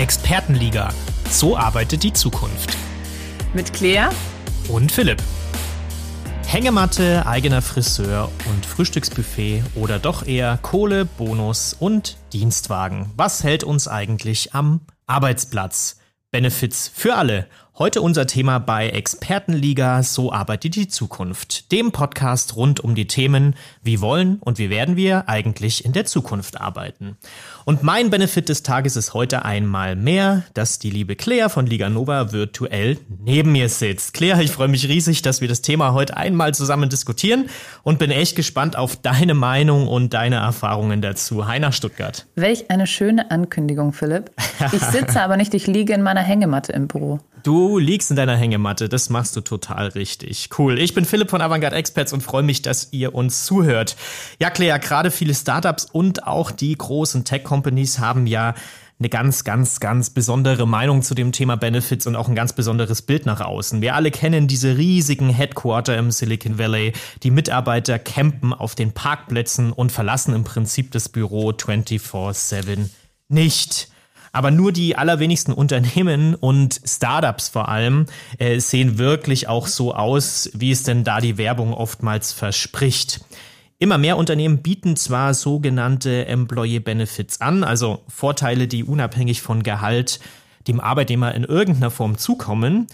Expertenliga. So arbeitet die Zukunft. Mit Claire und Philipp. Hängematte, eigener Friseur und Frühstücksbuffet oder doch eher Kohle, Bonus und Dienstwagen. Was hält uns eigentlich am Arbeitsplatz? Benefits für alle. Heute unser Thema bei Expertenliga So arbeitet die Zukunft, dem Podcast rund um die Themen Wie wollen und wie werden wir eigentlich in der Zukunft arbeiten. Und mein Benefit des Tages ist heute einmal mehr, dass die liebe Claire von Liga Nova virtuell neben mir sitzt. Claire, ich freue mich riesig, dass wir das Thema heute einmal zusammen diskutieren und bin echt gespannt auf deine Meinung und deine Erfahrungen dazu. Hi nach Stuttgart. Welch eine schöne Ankündigung, Philipp. Ich sitze aber nicht, ich liege in meiner Hängematte im Büro. Du liegst in deiner Hängematte, das machst du total richtig. Cool. Ich bin Philipp von Avantgarde Experts und freue mich, dass ihr uns zuhört. Ja, Claire, gerade viele Startups und auch die großen Tech-Companies haben ja eine ganz, ganz, ganz besondere Meinung zu dem Thema Benefits und auch ein ganz besonderes Bild nach außen. Wir alle kennen diese riesigen Headquarter im Silicon Valley. Die Mitarbeiter campen auf den Parkplätzen und verlassen im Prinzip das Büro 24-7 nicht. Aber nur die allerwenigsten Unternehmen und Startups vor allem äh, sehen wirklich auch so aus, wie es denn da die Werbung oftmals verspricht. Immer mehr Unternehmen bieten zwar sogenannte Employee Benefits an, also Vorteile, die unabhängig von Gehalt dem Arbeitnehmer in irgendeiner Form zukommen.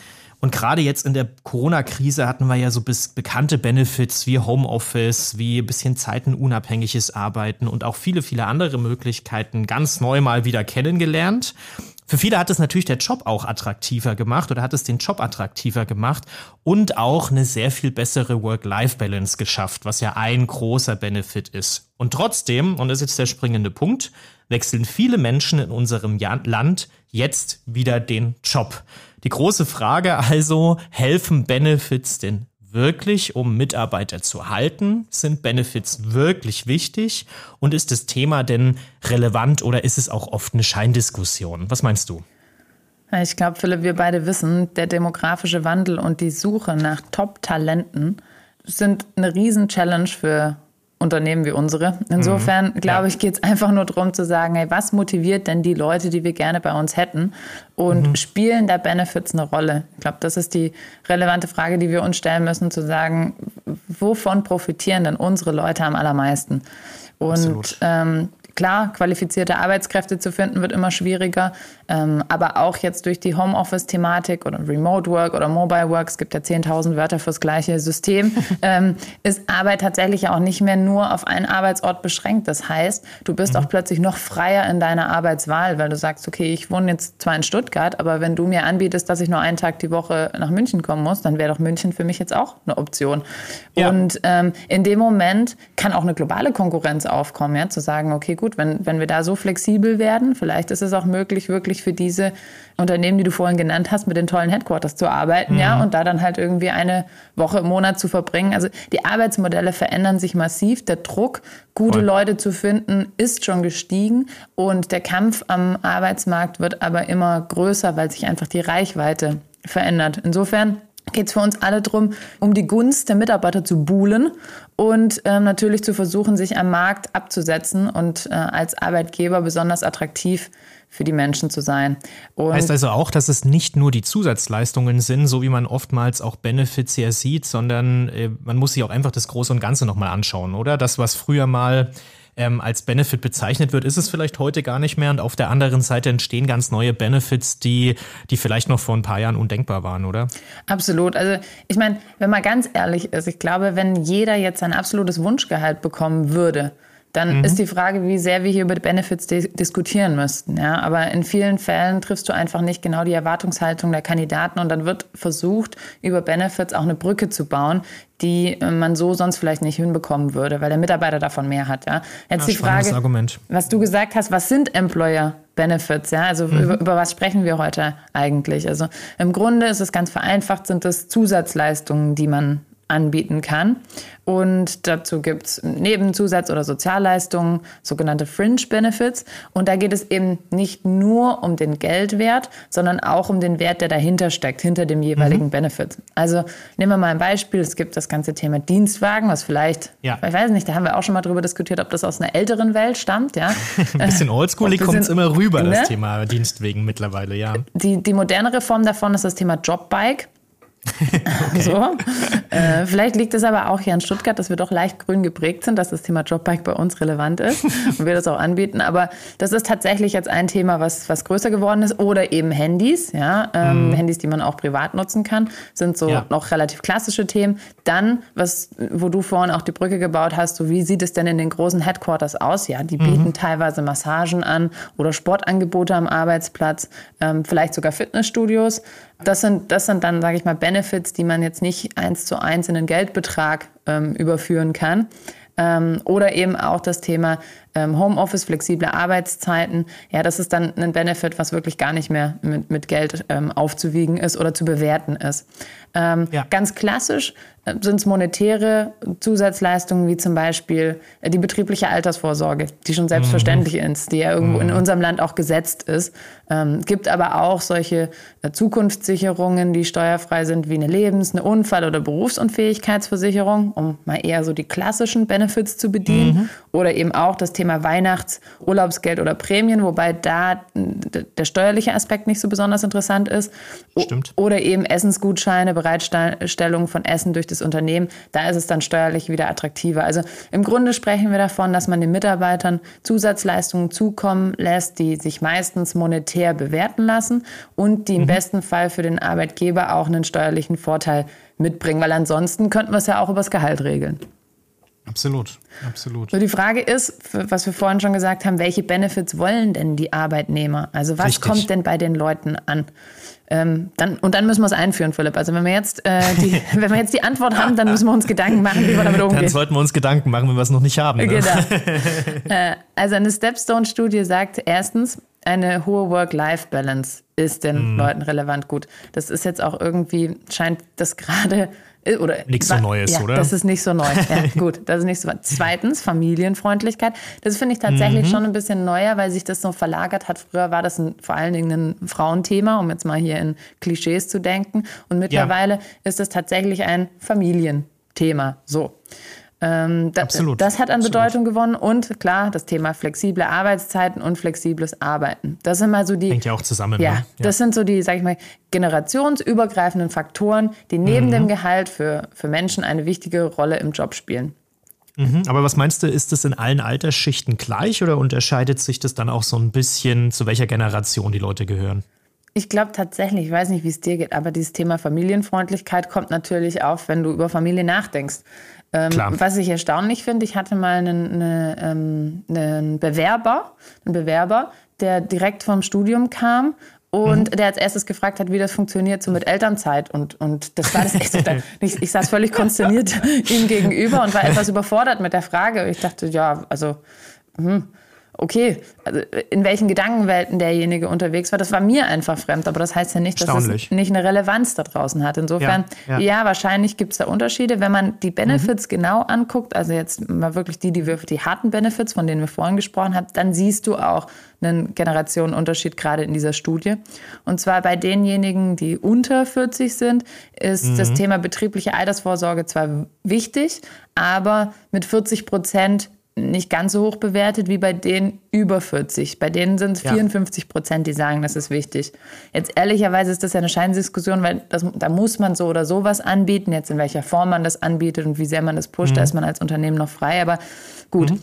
Und gerade jetzt in der Corona-Krise hatten wir ja so bis bekannte Benefits wie Homeoffice, wie ein bisschen zeitenunabhängiges Arbeiten und auch viele, viele andere Möglichkeiten ganz neu mal wieder kennengelernt. Für viele hat es natürlich der Job auch attraktiver gemacht oder hat es den Job attraktiver gemacht und auch eine sehr viel bessere Work-Life-Balance geschafft, was ja ein großer Benefit ist. Und trotzdem, und das ist jetzt der springende Punkt, wechseln viele Menschen in unserem Land jetzt wieder den Job. Die große Frage also, helfen Benefits denn wirklich, um Mitarbeiter zu halten? Sind Benefits wirklich wichtig? Und ist das Thema denn relevant oder ist es auch oft eine Scheindiskussion? Was meinst du? Ich glaube, Philipp, wir beide wissen, der demografische Wandel und die Suche nach Top-Talenten sind eine Riesen-Challenge für Unternehmen wie unsere. Insofern, mhm. glaube ich, geht es einfach nur darum zu sagen, hey, was motiviert denn die Leute, die wir gerne bei uns hätten? Und mhm. spielen da Benefits eine Rolle? Ich glaube, das ist die relevante Frage, die wir uns stellen müssen, zu sagen, wovon profitieren denn unsere Leute am allermeisten? Und ähm, Klar, qualifizierte Arbeitskräfte zu finden wird immer schwieriger, ähm, aber auch jetzt durch die Homeoffice-Thematik oder Remote Work oder Mobile Work, es gibt ja 10.000 Wörter fürs gleiche System, ähm, ist Arbeit tatsächlich auch nicht mehr nur auf einen Arbeitsort beschränkt. Das heißt, du bist mhm. auch plötzlich noch freier in deiner Arbeitswahl, weil du sagst, okay, ich wohne jetzt zwar in Stuttgart, aber wenn du mir anbietest, dass ich nur einen Tag die Woche nach München kommen muss, dann wäre doch München für mich jetzt auch eine Option. Ja. Und ähm, in dem Moment kann auch eine globale Konkurrenz aufkommen, ja, zu sagen, okay, gut, gut, wenn, wenn wir da so flexibel werden, vielleicht ist es auch möglich, wirklich für diese Unternehmen, die du vorhin genannt hast, mit den tollen Headquarters zu arbeiten, mhm. ja, und da dann halt irgendwie eine Woche im Monat zu verbringen. Also die Arbeitsmodelle verändern sich massiv. Der Druck, gute Voll. Leute zu finden, ist schon gestiegen und der Kampf am Arbeitsmarkt wird aber immer größer, weil sich einfach die Reichweite verändert. Insofern geht es für uns alle darum, um die Gunst der Mitarbeiter zu buhlen und ähm, natürlich zu versuchen, sich am Markt abzusetzen und äh, als Arbeitgeber besonders attraktiv für die Menschen zu sein. Und heißt also auch, dass es nicht nur die Zusatzleistungen sind, so wie man oftmals auch Benefits hier sieht, sondern äh, man muss sich auch einfach das Große und Ganze nochmal anschauen, oder? Das, was früher mal ähm, als Benefit bezeichnet wird, ist es vielleicht heute gar nicht mehr. Und auf der anderen Seite entstehen ganz neue Benefits, die, die vielleicht noch vor ein paar Jahren undenkbar waren, oder? Absolut. Also ich meine, wenn man ganz ehrlich ist, ich glaube, wenn jeder jetzt ein absolutes Wunschgehalt bekommen würde, dann mhm. ist die Frage, wie sehr wir hier über die Benefits diskutieren müssten. Ja? Aber in vielen Fällen triffst du einfach nicht genau die Erwartungshaltung der Kandidaten und dann wird versucht, über Benefits auch eine Brücke zu bauen, die äh, man so sonst vielleicht nicht hinbekommen würde, weil der Mitarbeiter davon mehr hat. Ja? Jetzt Ach, die Frage, Argument. was du gesagt hast, was sind Employer Benefits? Ja, also mhm. über, über was sprechen wir heute eigentlich? Also im Grunde ist es ganz vereinfacht, sind es Zusatzleistungen, die man anbieten kann. Und dazu gibt es Nebenzusatz- oder Sozialleistungen, sogenannte Fringe Benefits. Und da geht es eben nicht nur um den Geldwert, sondern auch um den Wert, der dahinter steckt, hinter dem jeweiligen mhm. Benefit. Also nehmen wir mal ein Beispiel. Es gibt das ganze Thema Dienstwagen, was vielleicht, ja. ich weiß nicht, da haben wir auch schon mal drüber diskutiert, ob das aus einer älteren Welt stammt. Ja? ein bisschen oldschoolig kommt es immer rüber, ne? das Thema Dienstwegen mittlerweile, ja. Die, die modernere Form davon ist das Thema Jobbike. Okay. So. Äh, vielleicht liegt es aber auch hier in Stuttgart, dass wir doch leicht grün geprägt sind, dass das Thema Jobbike bei uns relevant ist und wir das auch anbieten. Aber das ist tatsächlich jetzt ein Thema, was, was größer geworden ist. Oder eben Handys, ja. Ähm, mm. Handys, die man auch privat nutzen kann, sind so ja. noch relativ klassische Themen. Dann, was, wo du vorhin auch die Brücke gebaut hast, so wie sieht es denn in den großen Headquarters aus? Ja, die bieten mhm. teilweise Massagen an oder Sportangebote am Arbeitsplatz, ähm, vielleicht sogar Fitnessstudios. Das sind, das sind dann, sage ich mal, Benefits, die man jetzt nicht eins zu eins in den Geldbetrag ähm, überführen kann. Ähm, oder eben auch das Thema Homeoffice, flexible Arbeitszeiten. Ja, das ist dann ein Benefit, was wirklich gar nicht mehr mit, mit Geld ähm, aufzuwiegen ist oder zu bewerten ist. Ähm, ja. Ganz klassisch äh, sind es monetäre Zusatzleistungen wie zum Beispiel äh, die betriebliche Altersvorsorge, die schon selbstverständlich mhm. ist, die ja irgendwo mhm. in unserem Land auch gesetzt ist. Ähm, gibt aber auch solche äh, Zukunftssicherungen, die steuerfrei sind, wie eine Lebens-, eine Unfall- oder Berufsunfähigkeitsversicherung, um mal eher so die klassischen Benefits zu bedienen. Mhm. Oder eben auch das Thema Weihnachts-, Urlaubsgeld oder Prämien, wobei da der steuerliche Aspekt nicht so besonders interessant ist. Stimmt. Oder eben Essensgutscheine, Bereitstellung von Essen durch das Unternehmen. Da ist es dann steuerlich wieder attraktiver. Also im Grunde sprechen wir davon, dass man den Mitarbeitern Zusatzleistungen zukommen lässt, die sich meistens monetär bewerten lassen und die im mhm. besten Fall für den Arbeitgeber auch einen steuerlichen Vorteil mitbringen, weil ansonsten könnten wir es ja auch übers Gehalt regeln. Absolut, absolut. So die Frage ist, was wir vorhin schon gesagt haben, welche Benefits wollen denn die Arbeitnehmer? Also was Richtig. kommt denn bei den Leuten an? Ähm, dann, und dann müssen wir es einführen, Philipp. Also wenn wir jetzt äh, die, wenn wir jetzt die Antwort haben, dann müssen wir uns Gedanken machen, wie wir damit umgehen. Dann sollten wir uns Gedanken machen, wenn wir es noch nicht haben. Ne? Genau. äh, also eine Stepstone-Studie sagt erstens, eine hohe Work-Life-Balance ist den mm. Leuten relevant gut. Das ist jetzt auch irgendwie, scheint das gerade oder nichts so Neues, ja, oder? Das ist nicht so neu. Ja, gut, das ist nicht so. Zweitens Familienfreundlichkeit. Das finde ich tatsächlich mhm. schon ein bisschen neuer, weil sich das so verlagert hat. Früher war das ein, vor allen Dingen ein Frauenthema, um jetzt mal hier in Klischees zu denken. Und mittlerweile ja. ist es tatsächlich ein Familienthema. So. Ähm, da, Absolut. Das hat an Absolut. Bedeutung gewonnen und klar, das Thema flexible Arbeitszeiten und flexibles Arbeiten. Das sind mal so die. Hängt ja auch zusammen. Ja, ne? ja. das sind so die, sag ich mal, generationsübergreifenden Faktoren, die neben mhm. dem Gehalt für, für Menschen eine wichtige Rolle im Job spielen. Mhm. Aber was meinst du, ist das in allen Altersschichten gleich oder unterscheidet sich das dann auch so ein bisschen, zu welcher Generation die Leute gehören? Ich glaube tatsächlich, ich weiß nicht, wie es dir geht, aber dieses Thema Familienfreundlichkeit kommt natürlich auf, wenn du über Familie nachdenkst. Ähm, was ich erstaunlich finde, ich hatte mal einen, eine, ähm, einen Bewerber, einen Bewerber, der direkt vom Studium kam und mhm. der als erstes gefragt hat, wie das funktioniert so mit Elternzeit. Und, und das war das echt so. ich, ich saß völlig konsterniert ihm gegenüber und war etwas überfordert mit der Frage. Ich dachte, ja, also, hm, okay, also in welchen Gedankenwelten derjenige unterwegs war, das war mir einfach fremd, aber das heißt ja nicht, dass es nicht eine Relevanz da draußen hat. Insofern, ja, ja. ja wahrscheinlich gibt es da Unterschiede. Wenn man die Benefits mhm. genau anguckt, also jetzt mal wirklich die, die, wir, die harten Benefits, von denen wir vorhin gesprochen haben, dann siehst du auch einen Generationenunterschied gerade in dieser Studie. Und zwar bei denjenigen, die unter 40 sind, ist mhm. das Thema betriebliche Altersvorsorge zwar wichtig, aber mit 40 Prozent nicht ganz so hoch bewertet wie bei denen über 40. Bei denen sind es ja. 54 Prozent, die sagen, das ist wichtig. Jetzt ehrlicherweise ist das ja eine Scheindiskussion, weil das, da muss man so oder sowas anbieten. Jetzt in welcher Form man das anbietet und wie sehr man das pusht, mhm. da ist man als Unternehmen noch frei. Aber gut. Mhm.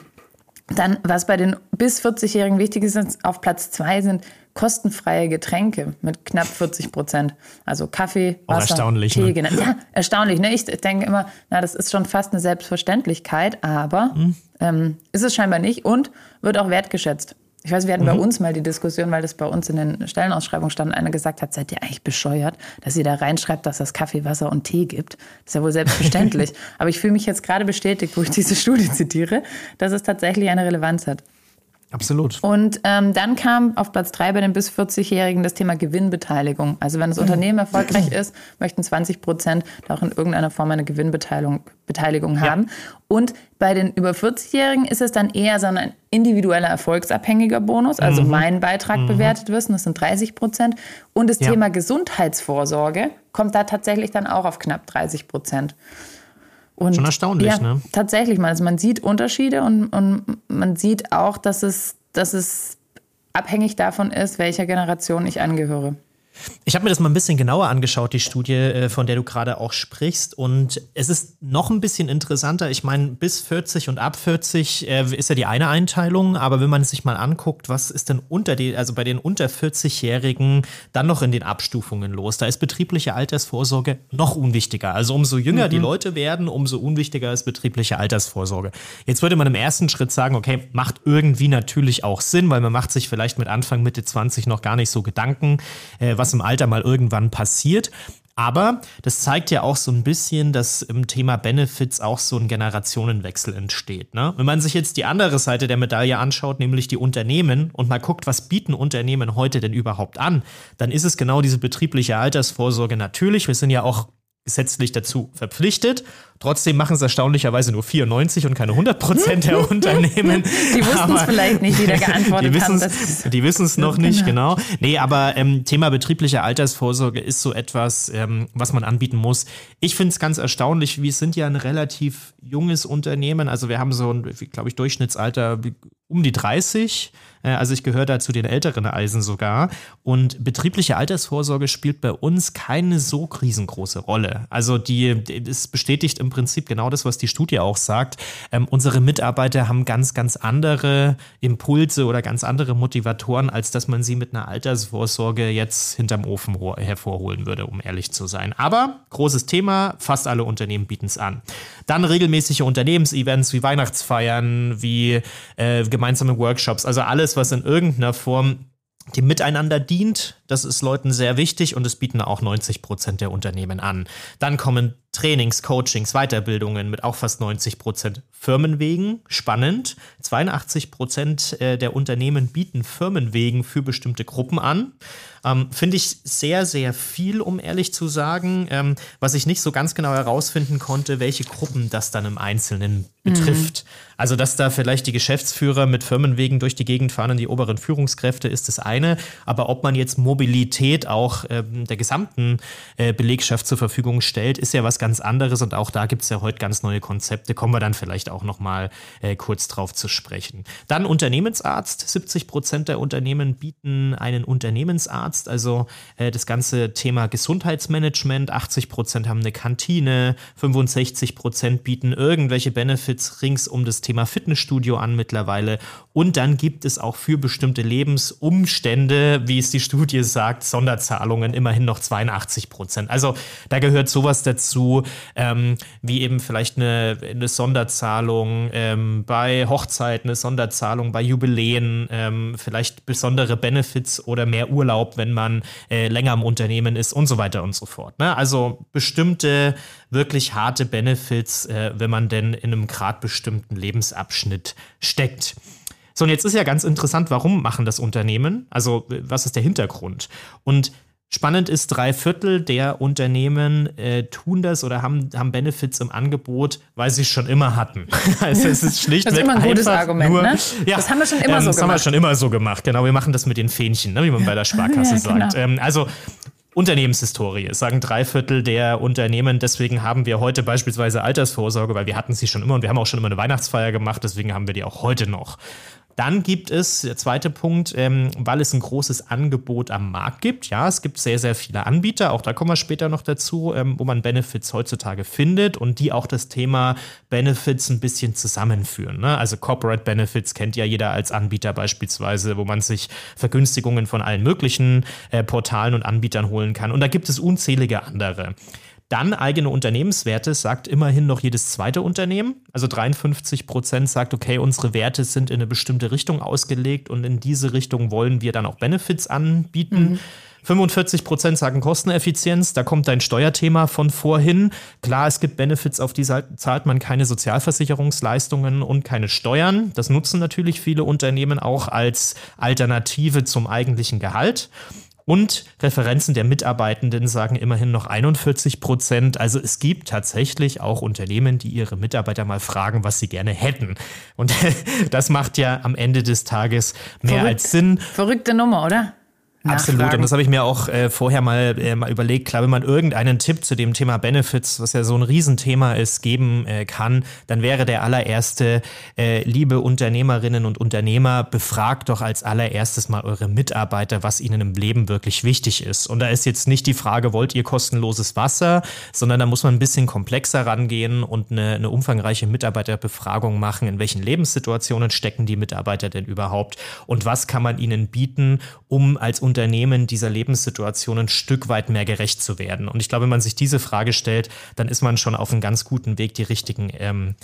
Dann, was bei den bis 40-Jährigen wichtig ist, auf Platz zwei sind kostenfreie Getränke mit knapp 40 Prozent. Also Kaffee, Wasser, erstaunlich, Tee. Ne? Ja, erstaunlich. Ne? Ich denke immer, na, das ist schon fast eine Selbstverständlichkeit, aber mhm. ähm, ist es scheinbar nicht und wird auch wertgeschätzt. Ich weiß, wir hatten mhm. bei uns mal die Diskussion, weil das bei uns in den Stellenausschreibungen stand, einer gesagt hat, seid ihr eigentlich bescheuert, dass ihr da reinschreibt, dass es Kaffee, Wasser und Tee gibt. Das ist ja wohl selbstverständlich. Aber ich fühle mich jetzt gerade bestätigt, wo ich diese Studie zitiere, dass es tatsächlich eine Relevanz hat. Absolut. Und ähm, dann kam auf Platz drei bei den bis 40-Jährigen das Thema Gewinnbeteiligung. Also wenn das Unternehmen erfolgreich ist, möchten 20 Prozent auch in irgendeiner Form eine Gewinnbeteiligung Beteiligung haben. Ja. Und bei den über 40-Jährigen ist es dann eher so ein individueller erfolgsabhängiger Bonus, also mhm. mein Beitrag mhm. bewertet wird, das sind 30 Prozent. Und das ja. Thema Gesundheitsvorsorge kommt da tatsächlich dann auch auf knapp 30 Prozent. Und Schon erstaunlich, ja, ne? Tatsächlich mal. Also man sieht Unterschiede und, und man sieht auch, dass es, dass es abhängig davon ist, welcher Generation ich angehöre. Ich habe mir das mal ein bisschen genauer angeschaut, die Studie, äh, von der du gerade auch sprichst. Und es ist noch ein bisschen interessanter. Ich meine, bis 40 und ab 40 äh, ist ja die eine Einteilung. Aber wenn man sich mal anguckt, was ist denn unter die, also bei den unter 40-Jährigen dann noch in den Abstufungen los? Da ist betriebliche Altersvorsorge noch unwichtiger. Also umso jünger mhm. die Leute werden, umso unwichtiger ist betriebliche Altersvorsorge. Jetzt würde man im ersten Schritt sagen, okay, macht irgendwie natürlich auch Sinn, weil man macht sich vielleicht mit Anfang, Mitte 20 noch gar nicht so Gedanken, äh, was im Alter mal irgendwann passiert. Aber das zeigt ja auch so ein bisschen, dass im Thema Benefits auch so ein Generationenwechsel entsteht. Ne? Wenn man sich jetzt die andere Seite der Medaille anschaut, nämlich die Unternehmen, und mal guckt, was bieten Unternehmen heute denn überhaupt an, dann ist es genau diese betriebliche Altersvorsorge natürlich. Wir sind ja auch gesetzlich dazu verpflichtet. Trotzdem machen es erstaunlicherweise nur 94 und keine 100 Prozent der Unternehmen. Die wussten es vielleicht nicht, die da geantwortet die haben. Die wissen es noch nicht, genau. genau. Nee, aber ähm, Thema betriebliche Altersvorsorge ist so etwas, ähm, was man anbieten muss. Ich finde es ganz erstaunlich, wir sind ja ein relativ junges Unternehmen. Also wir haben so ein, glaube ich, Durchschnittsalter um die 30. Äh, also ich gehöre da zu den älteren Eisen sogar. Und betriebliche Altersvorsorge spielt bei uns keine so riesengroße Rolle. Also die, es bestätigt im Prinzip genau das, was die Studie auch sagt. Ähm, unsere Mitarbeiter haben ganz, ganz andere Impulse oder ganz andere Motivatoren, als dass man sie mit einer Altersvorsorge jetzt hinterm Ofen hervorholen würde, um ehrlich zu sein. Aber großes Thema, fast alle Unternehmen bieten es an. Dann regelmäßige Unternehmensevents wie Weihnachtsfeiern, wie äh, gemeinsame Workshops, also alles, was in irgendeiner Form dem Miteinander dient. Das ist Leuten sehr wichtig und es bieten auch 90 Prozent der Unternehmen an. Dann kommen Trainings, Coachings, Weiterbildungen mit auch fast 90 Prozent Firmenwegen. Spannend. 82 Prozent äh, der Unternehmen bieten Firmenwegen für bestimmte Gruppen an. Ähm, Finde ich sehr, sehr viel, um ehrlich zu sagen. Ähm, was ich nicht so ganz genau herausfinden konnte, welche Gruppen das dann im Einzelnen betrifft. Mhm. Also, dass da vielleicht die Geschäftsführer mit Firmenwegen durch die Gegend fahren und die oberen Führungskräfte ist das eine. Aber ob man jetzt Mobilität auch ähm, der gesamten äh, Belegschaft zur Verfügung stellt, ist ja was ganz anderes. Und auch da gibt es ja heute ganz neue Konzepte. Kommen wir dann vielleicht auch noch mal äh, kurz drauf zu sprechen. Dann Unternehmensarzt. 70 Prozent der Unternehmen bieten einen Unternehmensarzt. Also äh, das ganze Thema Gesundheitsmanagement. 80 Prozent haben eine Kantine. 65 Prozent bieten irgendwelche Benefits rings um das Thema Fitnessstudio an mittlerweile. Und dann gibt es auch für bestimmte Lebensumstände, wie es die Studie sagt, Sonderzahlungen immerhin noch 82 Prozent. Also da gehört sowas dazu, ähm, wie eben vielleicht eine, eine Sonderzahlung ähm, bei Hochzeiten, eine Sonderzahlung bei Jubiläen, ähm, vielleicht besondere Benefits oder mehr Urlaub, wenn man äh, länger im Unternehmen ist und so weiter und so fort. Ne? Also bestimmte wirklich harte Benefits, äh, wenn man denn in einem grad bestimmten Lebensabschnitt steckt. So, und jetzt ist ja ganz interessant, warum machen das Unternehmen? Also, was ist der Hintergrund? Und Spannend ist, drei Viertel der Unternehmen äh, tun das oder haben, haben Benefits im Angebot, weil sie es schon immer hatten. also es ist schlichtweg Das ist immer ein gutes Argument, nur, ne? Ja, das haben wir schon immer ähm, so gemacht. Das haben wir schon immer so gemacht, genau. Wir machen das mit den Fähnchen, ne, wie man bei der Sparkasse ja, genau. sagt. Ähm, also Unternehmenshistorie, sagen drei Viertel der Unternehmen. Deswegen haben wir heute beispielsweise Altersvorsorge, weil wir hatten sie schon immer und wir haben auch schon immer eine Weihnachtsfeier gemacht, deswegen haben wir die auch heute noch. Dann gibt es, der zweite Punkt, ähm, weil es ein großes Angebot am Markt gibt. Ja, es gibt sehr, sehr viele Anbieter, auch da kommen wir später noch dazu, ähm, wo man Benefits heutzutage findet und die auch das Thema Benefits ein bisschen zusammenführen. Ne? Also Corporate Benefits kennt ja jeder als Anbieter beispielsweise, wo man sich Vergünstigungen von allen möglichen äh, Portalen und Anbietern holen kann. Und da gibt es unzählige andere. Dann eigene Unternehmenswerte sagt immerhin noch jedes zweite Unternehmen. Also 53 Prozent sagt, okay, unsere Werte sind in eine bestimmte Richtung ausgelegt und in diese Richtung wollen wir dann auch Benefits anbieten. Mhm. 45 Prozent sagen Kosteneffizienz, da kommt dein Steuerthema von vorhin. Klar, es gibt Benefits, auf die zahlt man keine Sozialversicherungsleistungen und keine Steuern. Das nutzen natürlich viele Unternehmen auch als Alternative zum eigentlichen Gehalt. Und Referenzen der Mitarbeitenden sagen immerhin noch 41 Prozent. Also es gibt tatsächlich auch Unternehmen, die ihre Mitarbeiter mal fragen, was sie gerne hätten. Und das macht ja am Ende des Tages mehr Verrückt. als Sinn. Verrückte Nummer, oder? Absolut. Nachfragen. Und das habe ich mir auch äh, vorher mal, äh, mal überlegt. Klar, wenn man irgendeinen Tipp zu dem Thema Benefits, was ja so ein Riesenthema ist, geben äh, kann, dann wäre der allererste, äh, liebe Unternehmerinnen und Unternehmer, befragt doch als allererstes mal eure Mitarbeiter, was ihnen im Leben wirklich wichtig ist. Und da ist jetzt nicht die Frage, wollt ihr kostenloses Wasser, sondern da muss man ein bisschen komplexer rangehen und eine, eine umfangreiche Mitarbeiterbefragung machen. In welchen Lebenssituationen stecken die Mitarbeiter denn überhaupt? Und was kann man ihnen bieten, um als Unternehmen dieser Lebenssituation ein Stück weit mehr gerecht zu werden? Und ich glaube, wenn man sich diese Frage stellt, dann ist man schon auf einem ganz guten Weg, die richtigen ähm,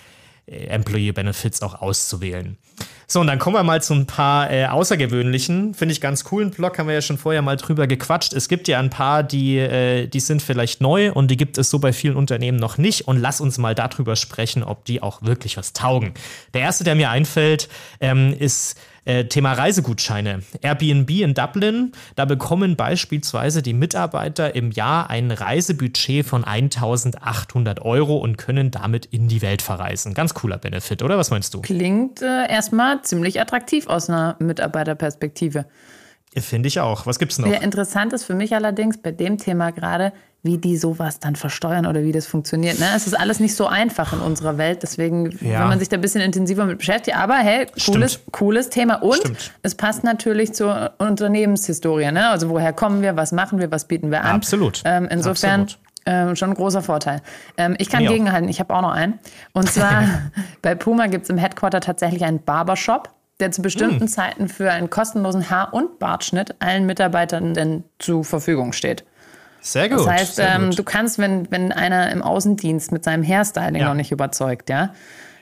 äh, Employee Benefits auch auszuwählen. So, und dann kommen wir mal zu ein paar äh, außergewöhnlichen, finde ich ganz coolen Blog, haben wir ja schon vorher mal drüber gequatscht. Es gibt ja ein paar, die, äh, die sind vielleicht neu und die gibt es so bei vielen Unternehmen noch nicht. Und lass uns mal darüber sprechen, ob die auch wirklich was taugen. Der erste, der mir einfällt, ähm, ist äh, Thema Reisegutscheine. Airbnb in Dublin, da bekommen beispielsweise die Mitarbeiter im Jahr ein Reisebudget von 1800 Euro und können damit in die Welt verreisen. Ganz cooler Benefit, oder? Was meinst du? Klingt äh, erstmal ziemlich attraktiv aus einer Mitarbeiterperspektive. Finde ich auch. Was gibt's noch? Ja, interessant ist für mich allerdings bei dem Thema gerade, wie die sowas dann versteuern oder wie das funktioniert. Ne? Es ist alles nicht so einfach in unserer Welt, deswegen, Ja. wenn man sich da ein bisschen intensiver mit beschäftigt, aber hey, cooles, Stimmt. cooles Thema. Und Stimmt. es passt natürlich zur Unternehmenshistorie. Ne? Also woher kommen wir, was machen wir, was bieten wir an? Absolut. Ähm, insofern Absolut. ähm, schon ein großer Vorteil. Ähm, ich kann Mir auch. gegenhalten, ich habe auch noch einen. Und zwar bei Puma gibt es im Headquarter tatsächlich einen Barbershop, der zu bestimmten Hm. Zeiten für einen kostenlosen Haar- und Bartschnitt allen Mitarbeitenden zur Verfügung steht. Sehr gut. Das heißt, ähm, gut. du kannst, wenn, wenn einer im Außendienst mit seinem Hairstyling Ja. noch nicht überzeugt, ja,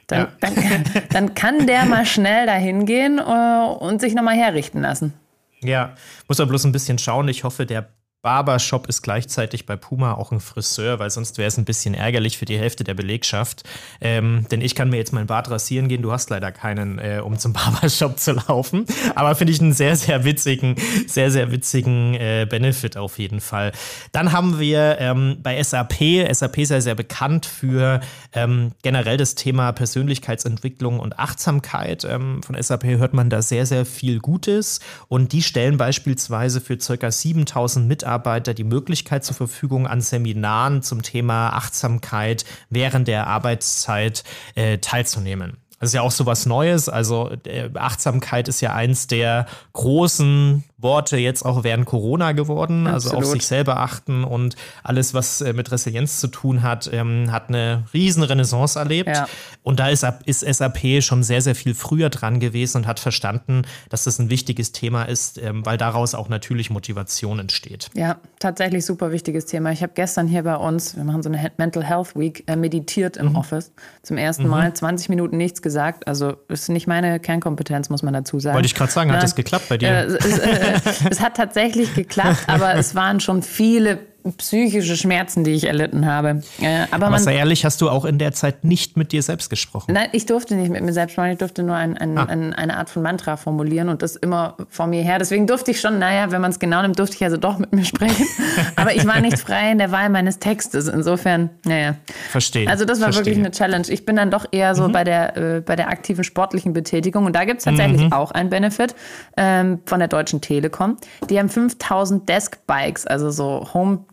dann, Ja. Dann, dann kann der mal schnell dahin gehen äh, und sich nochmal herrichten lassen. Ja, muss man bloß ein bisschen schauen. Ich hoffe, der Barbershop ist gleichzeitig bei Puma auch ein Friseur, weil sonst wäre es ein bisschen ärgerlich für die Hälfte der Belegschaft. Ähm, denn ich kann mir jetzt meinen Bart rasieren gehen, du hast leider keinen, äh, um zum Barbershop zu laufen. Aber finde ich einen sehr, sehr witzigen, sehr, sehr witzigen äh, Benefit auf jeden Fall. Dann haben wir ähm, bei SAP, SAP ist ja sehr bekannt für ähm, generell das Thema Persönlichkeitsentwicklung und Achtsamkeit. Ähm, von SAP hört man da sehr, sehr viel Gutes. Und die stellen beispielsweise für ca. 7000 Mitarbeiter die Möglichkeit zur Verfügung, an Seminaren zum Thema Achtsamkeit während der Arbeitszeit äh, teilzunehmen. Das ist ja auch so was Neues. Also äh, Achtsamkeit ist ja eins der großen Worte jetzt auch während Corona geworden. Also auf Absolut. sich selber achten und alles, was äh, mit Resilienz zu tun hat, ähm, hat eine riesen Renaissance erlebt. Ja. Und da ist, ist SAP schon sehr, sehr viel früher dran gewesen und hat verstanden, dass das ein wichtiges Thema ist, ähm, weil daraus auch natürlich Motivation entsteht. Ja, tatsächlich super wichtiges Thema. Ich habe gestern hier bei uns, wir machen so eine Mental Health Week, äh, meditiert Mhm. im Office. Zum ersten Mal 20 Minuten nichts gesagt. Also ist nicht meine Kernkompetenz, muss man dazu sagen. Wollte ich gerade sagen, hat Ja. das geklappt bei dir? Äh, es, hat tatsächlich geklappt, aber es waren schon viele psychische Schmerzen, die ich erlitten habe. Äh, aber Aber man, sei ehrlich, hast du auch in der Zeit nicht mit dir selbst gesprochen. Nein, ich durfte nicht mit mir selbst sprechen. Ich durfte nur ein, ein, Ah. ein, eine Art von Mantra formulieren und das immer vor mir her. Deswegen durfte ich schon, naja, wenn man es genau nimmt, durfte ich also doch mit mir sprechen. Aber ich war nicht frei in der Wahl meines Textes. Insofern, naja. Verstehe. Also das war verstehe. wirklich eine Challenge. Ich bin dann doch eher so bei, der, äh, bei der aktiven sportlichen Betätigung. Und da gibt es tatsächlich auch einen Benefit ähm, von der Deutschen Telekom. Die haben 5000 Desk-Bikes, also so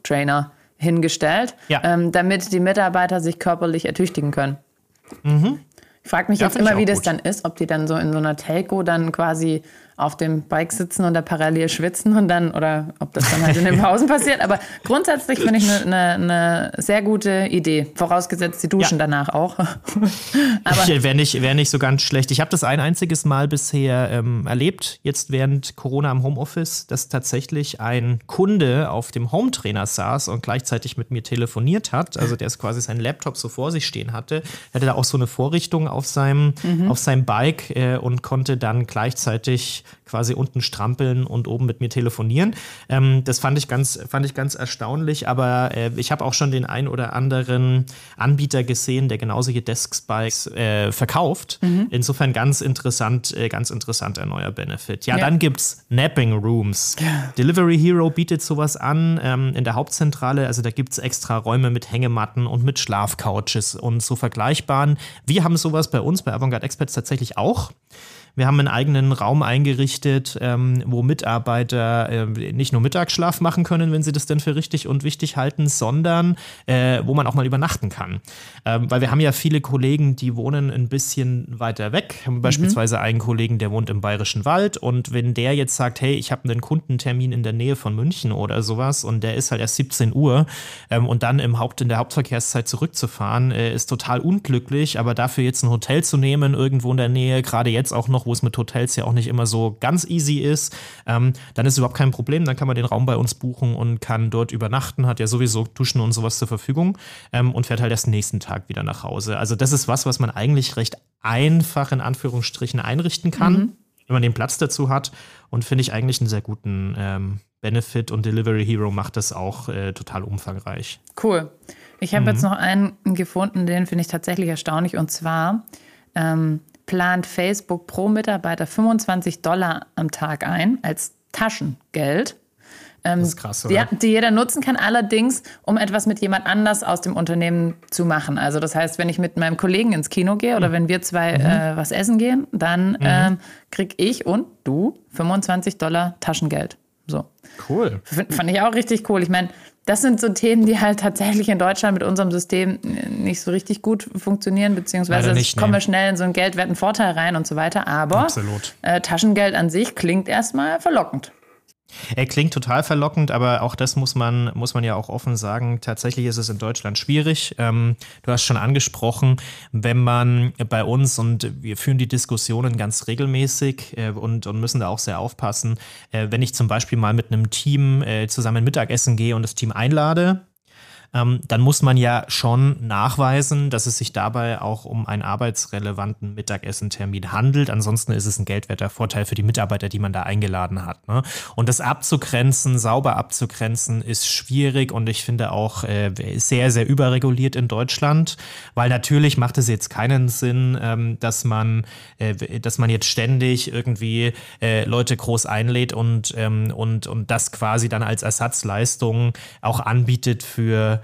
Home-Trainer, hingestellt, Ja. ähm, damit die Mitarbeiter sich körperlich ertüchtigen können. Ich frage mich Ja, jetzt immer, wie auch das gut. dann ist, ob die dann so in so einer Telco dann quasi auf dem Bike sitzen und da parallel schwitzen und dann, oder ob das dann halt in den Pausen passiert. Aber grundsätzlich finde ich eine eine- eine sehr gute Idee. Vorausgesetzt, sie duschen Ja. danach auch. Aber Wäre nicht, wär nicht so ganz schlecht. Ich habe das ein einziges Mal bisher ähm, erlebt, jetzt während Corona im Homeoffice, dass tatsächlich ein Kunde auf dem Hometrainer saß und gleichzeitig mit mir telefoniert hat. Also der ist quasi seinen Laptop so vor sich stehen hatte. Er hatte da auch so eine Vorrichtung auf seinem, mhm. auf seinem Bike äh, und konnte dann gleichzeitig quasi unten strampeln und oben mit mir telefonieren. Ähm, das fand ich ganz, fand ich ganz erstaunlich, aber äh, ich habe auch schon den ein oder anderen Anbieter gesehen, der genauso hier Deskspikes äh, verkauft. Mhm. Insofern ganz interessant, äh, ganz interessanter neuer Benefit. Ja, ja. dann es Napping Rooms. Ja. Delivery Hero bietet sowas an ähm, in der Hauptzentrale. Also da gibt es extra Räume mit Hängematten und mit Schlafcouches und so vergleichbaren. Wir haben sowas bei uns bei Avantgarde Experts tatsächlich auch. Wir haben einen eigenen Raum eingerichtet, ähm, wo Mitarbeiter äh, nicht nur Mittagsschlaf machen können, wenn sie das denn für richtig und wichtig halten, sondern äh, wo man auch mal übernachten kann. Ähm, weil wir haben ja viele Kollegen, die wohnen ein bisschen weiter weg. Haben mhm. beispielsweise einen Kollegen, der wohnt im Bayerischen Wald und wenn der jetzt sagt, hey, ich habe einen Kundentermin in der Nähe von München oder sowas und der ist halt erst 17 Uhr ähm, und dann im Haupt in der Hauptverkehrszeit zurückzufahren, äh, ist total unglücklich, aber dafür jetzt ein Hotel zu nehmen irgendwo in der Nähe, gerade jetzt auch noch wo es mit Hotels ja auch nicht immer so ganz easy ist, ähm, dann ist überhaupt kein Problem. Dann kann man den Raum bei uns buchen und kann dort übernachten, hat ja sowieso Duschen und sowas zur Verfügung ähm, und fährt halt erst nächsten Tag wieder nach Hause. Also das ist was, was man eigentlich recht einfach in Anführungsstrichen einrichten kann, mhm. wenn man den Platz dazu hat und finde ich eigentlich einen sehr guten ähm, Benefit und Delivery Hero macht das auch äh, total umfangreich. Cool. Ich habe mhm. jetzt noch einen gefunden, den finde ich tatsächlich erstaunlich und zwar ähm, plant Facebook pro Mitarbeiter 25 Dollar am Tag ein als Taschengeld. Ähm, das ist krass, oder? Die, die, jeder nutzen kann, allerdings, um etwas mit jemand anders aus dem Unternehmen zu machen. Also das heißt, wenn ich mit meinem Kollegen ins Kino gehe oder wenn wir zwei mhm. äh, was essen gehen, dann mhm. ähm, krieg ich und du 25 Dollar Taschengeld. So. Cool. F fand ich auch richtig cool. Ich meine, das sind so Themen, die halt tatsächlich in Deutschland mit unserem System nicht so richtig gut funktionieren, beziehungsweise nicht, kommen wir schnell in so einen geldwerten Vorteil rein und so weiter. Aber äh, Taschengeld an sich klingt erstmal verlockend. Er klingt total verlockend, aber auch das muss man, muss man ja auch offen sagen. Tatsächlich ist es in Deutschland schwierig. Ähm, du hast schon angesprochen, wenn man bei uns, und wir führen die Diskussionen ganz regelmäßig äh, und, und müssen da auch sehr aufpassen, äh, wenn ich zum Beispiel mal mit einem Team äh, zusammen Mittagessen gehe und das Team einlade, ähm, dann muss man ja schon nachweisen, dass es sich dabei auch um einen arbeitsrelevanten Mittagessentermin handelt. Ansonsten ist es ein geldwerter Vorteil für die Mitarbeiter, die man da eingeladen hat. Ne? Und das abzugrenzen, sauber abzugrenzen, ist schwierig und ich finde auch äh, sehr, sehr überreguliert in Deutschland, weil natürlich macht es jetzt keinen Sinn, ähm, dass man, äh, dass man jetzt ständig irgendwie äh, Leute groß einlädt und, ähm, und, und das quasi dann als Ersatzleistung auch anbietet für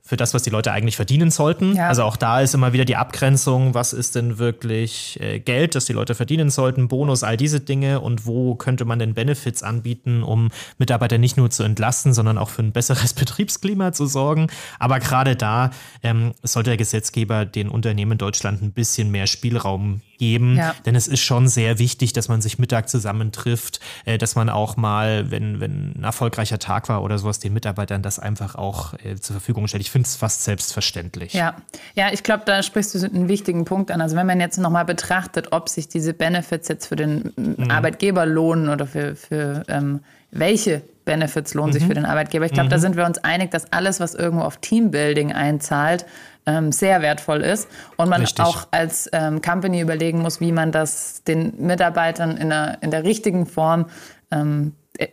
für das, was die Leute eigentlich verdienen sollten. Ja. Also auch da ist immer wieder die Abgrenzung, was ist denn wirklich äh, Geld, das die Leute verdienen sollten, Bonus, all diese Dinge und wo könnte man denn Benefits anbieten, um Mitarbeiter nicht nur zu entlasten, sondern auch für ein besseres Betriebsklima zu sorgen. Aber gerade da ähm, sollte der Gesetzgeber den Unternehmen in Deutschland ein bisschen mehr Spielraum geben, ja. denn es ist schon sehr wichtig, dass man sich Mittag zusammentrifft, äh, dass man auch mal, wenn, wenn ein erfolgreicher Tag war oder sowas, den Mitarbeitern das einfach auch äh, zur Verfügung stellt. Ich finde es fast selbstverständlich. Ja, ja ich glaube, da sprichst du einen wichtigen Punkt an. Also wenn man jetzt nochmal betrachtet, ob sich diese Benefits jetzt für den mhm. Arbeitgeber lohnen oder für, für ähm, welche Benefits lohnen mhm. sich für den Arbeitgeber. Ich glaube, mhm. da sind wir uns einig, dass alles, was irgendwo auf Teambuilding einzahlt, ähm, sehr wertvoll ist und man Richtig. auch als ähm, Company überlegen muss, wie man das den Mitarbeitern in der, in der richtigen Form ähm, äh,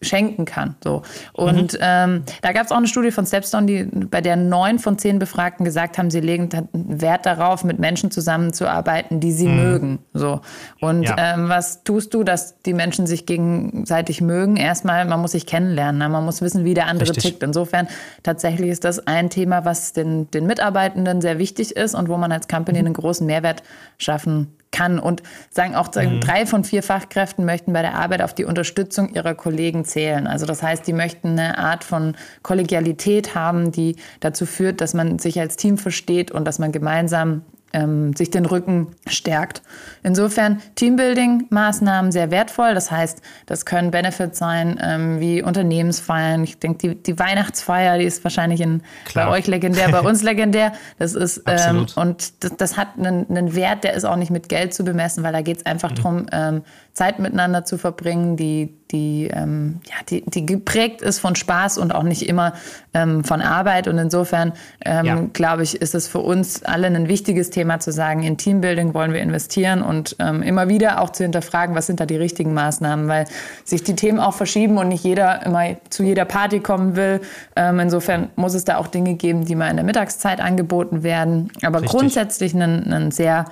schenken kann. So. Und mhm. ähm, da gab es auch eine Studie von Stepstone, die, bei der neun von zehn Befragten gesagt haben, sie legen Wert darauf, mit Menschen zusammenzuarbeiten, die sie mhm. mögen. So. Und ja. ähm, was tust du, dass die Menschen sich gegenseitig mögen? Erstmal, man muss sich kennenlernen, ne? man muss wissen, wie der andere Richtig. tickt. Insofern tatsächlich ist das ein Thema, was den, den Mitarbeitenden sehr wichtig ist und wo man als Company mhm. einen großen Mehrwert schaffen kann. Und sagen auch sagen, mhm. drei von vier Fachkräften möchten bei der Arbeit auf die Unterstützung ihrer Kollegen zählen. Also das heißt, die möchten eine Art von Kollegialität haben, die dazu führt, dass man sich als Team versteht und dass man gemeinsam ähm, sich den Rücken stärkt. Insofern Teambuilding-Maßnahmen sehr wertvoll. Das heißt, das können Benefits sein ähm, wie Unternehmensfeiern. Ich denke, die, die Weihnachtsfeier, die ist wahrscheinlich in, bei euch legendär, bei uns legendär. Das ist ähm, und das, das hat einen, einen, Wert, der ist auch nicht mit Geld zu bemessen, weil da geht es einfach mhm. darum, ähm, Zeit miteinander zu verbringen, die, die, ähm, ja, die, die geprägt ist von Spaß und auch nicht immer ähm, von Arbeit. Und insofern, ähm, ja. glaube ich, ist es für uns alle ein wichtiges Thema zu sagen, in Teambuilding wollen wir investieren und ähm, immer wieder auch zu hinterfragen, was sind da die richtigen Maßnahmen, weil sich die Themen auch verschieben und nicht jeder immer zu jeder Party kommen will. Ähm, insofern muss es da auch Dinge geben, die mal in der Mittagszeit angeboten werden. Aber Richtig. grundsätzlich ein, ein sehr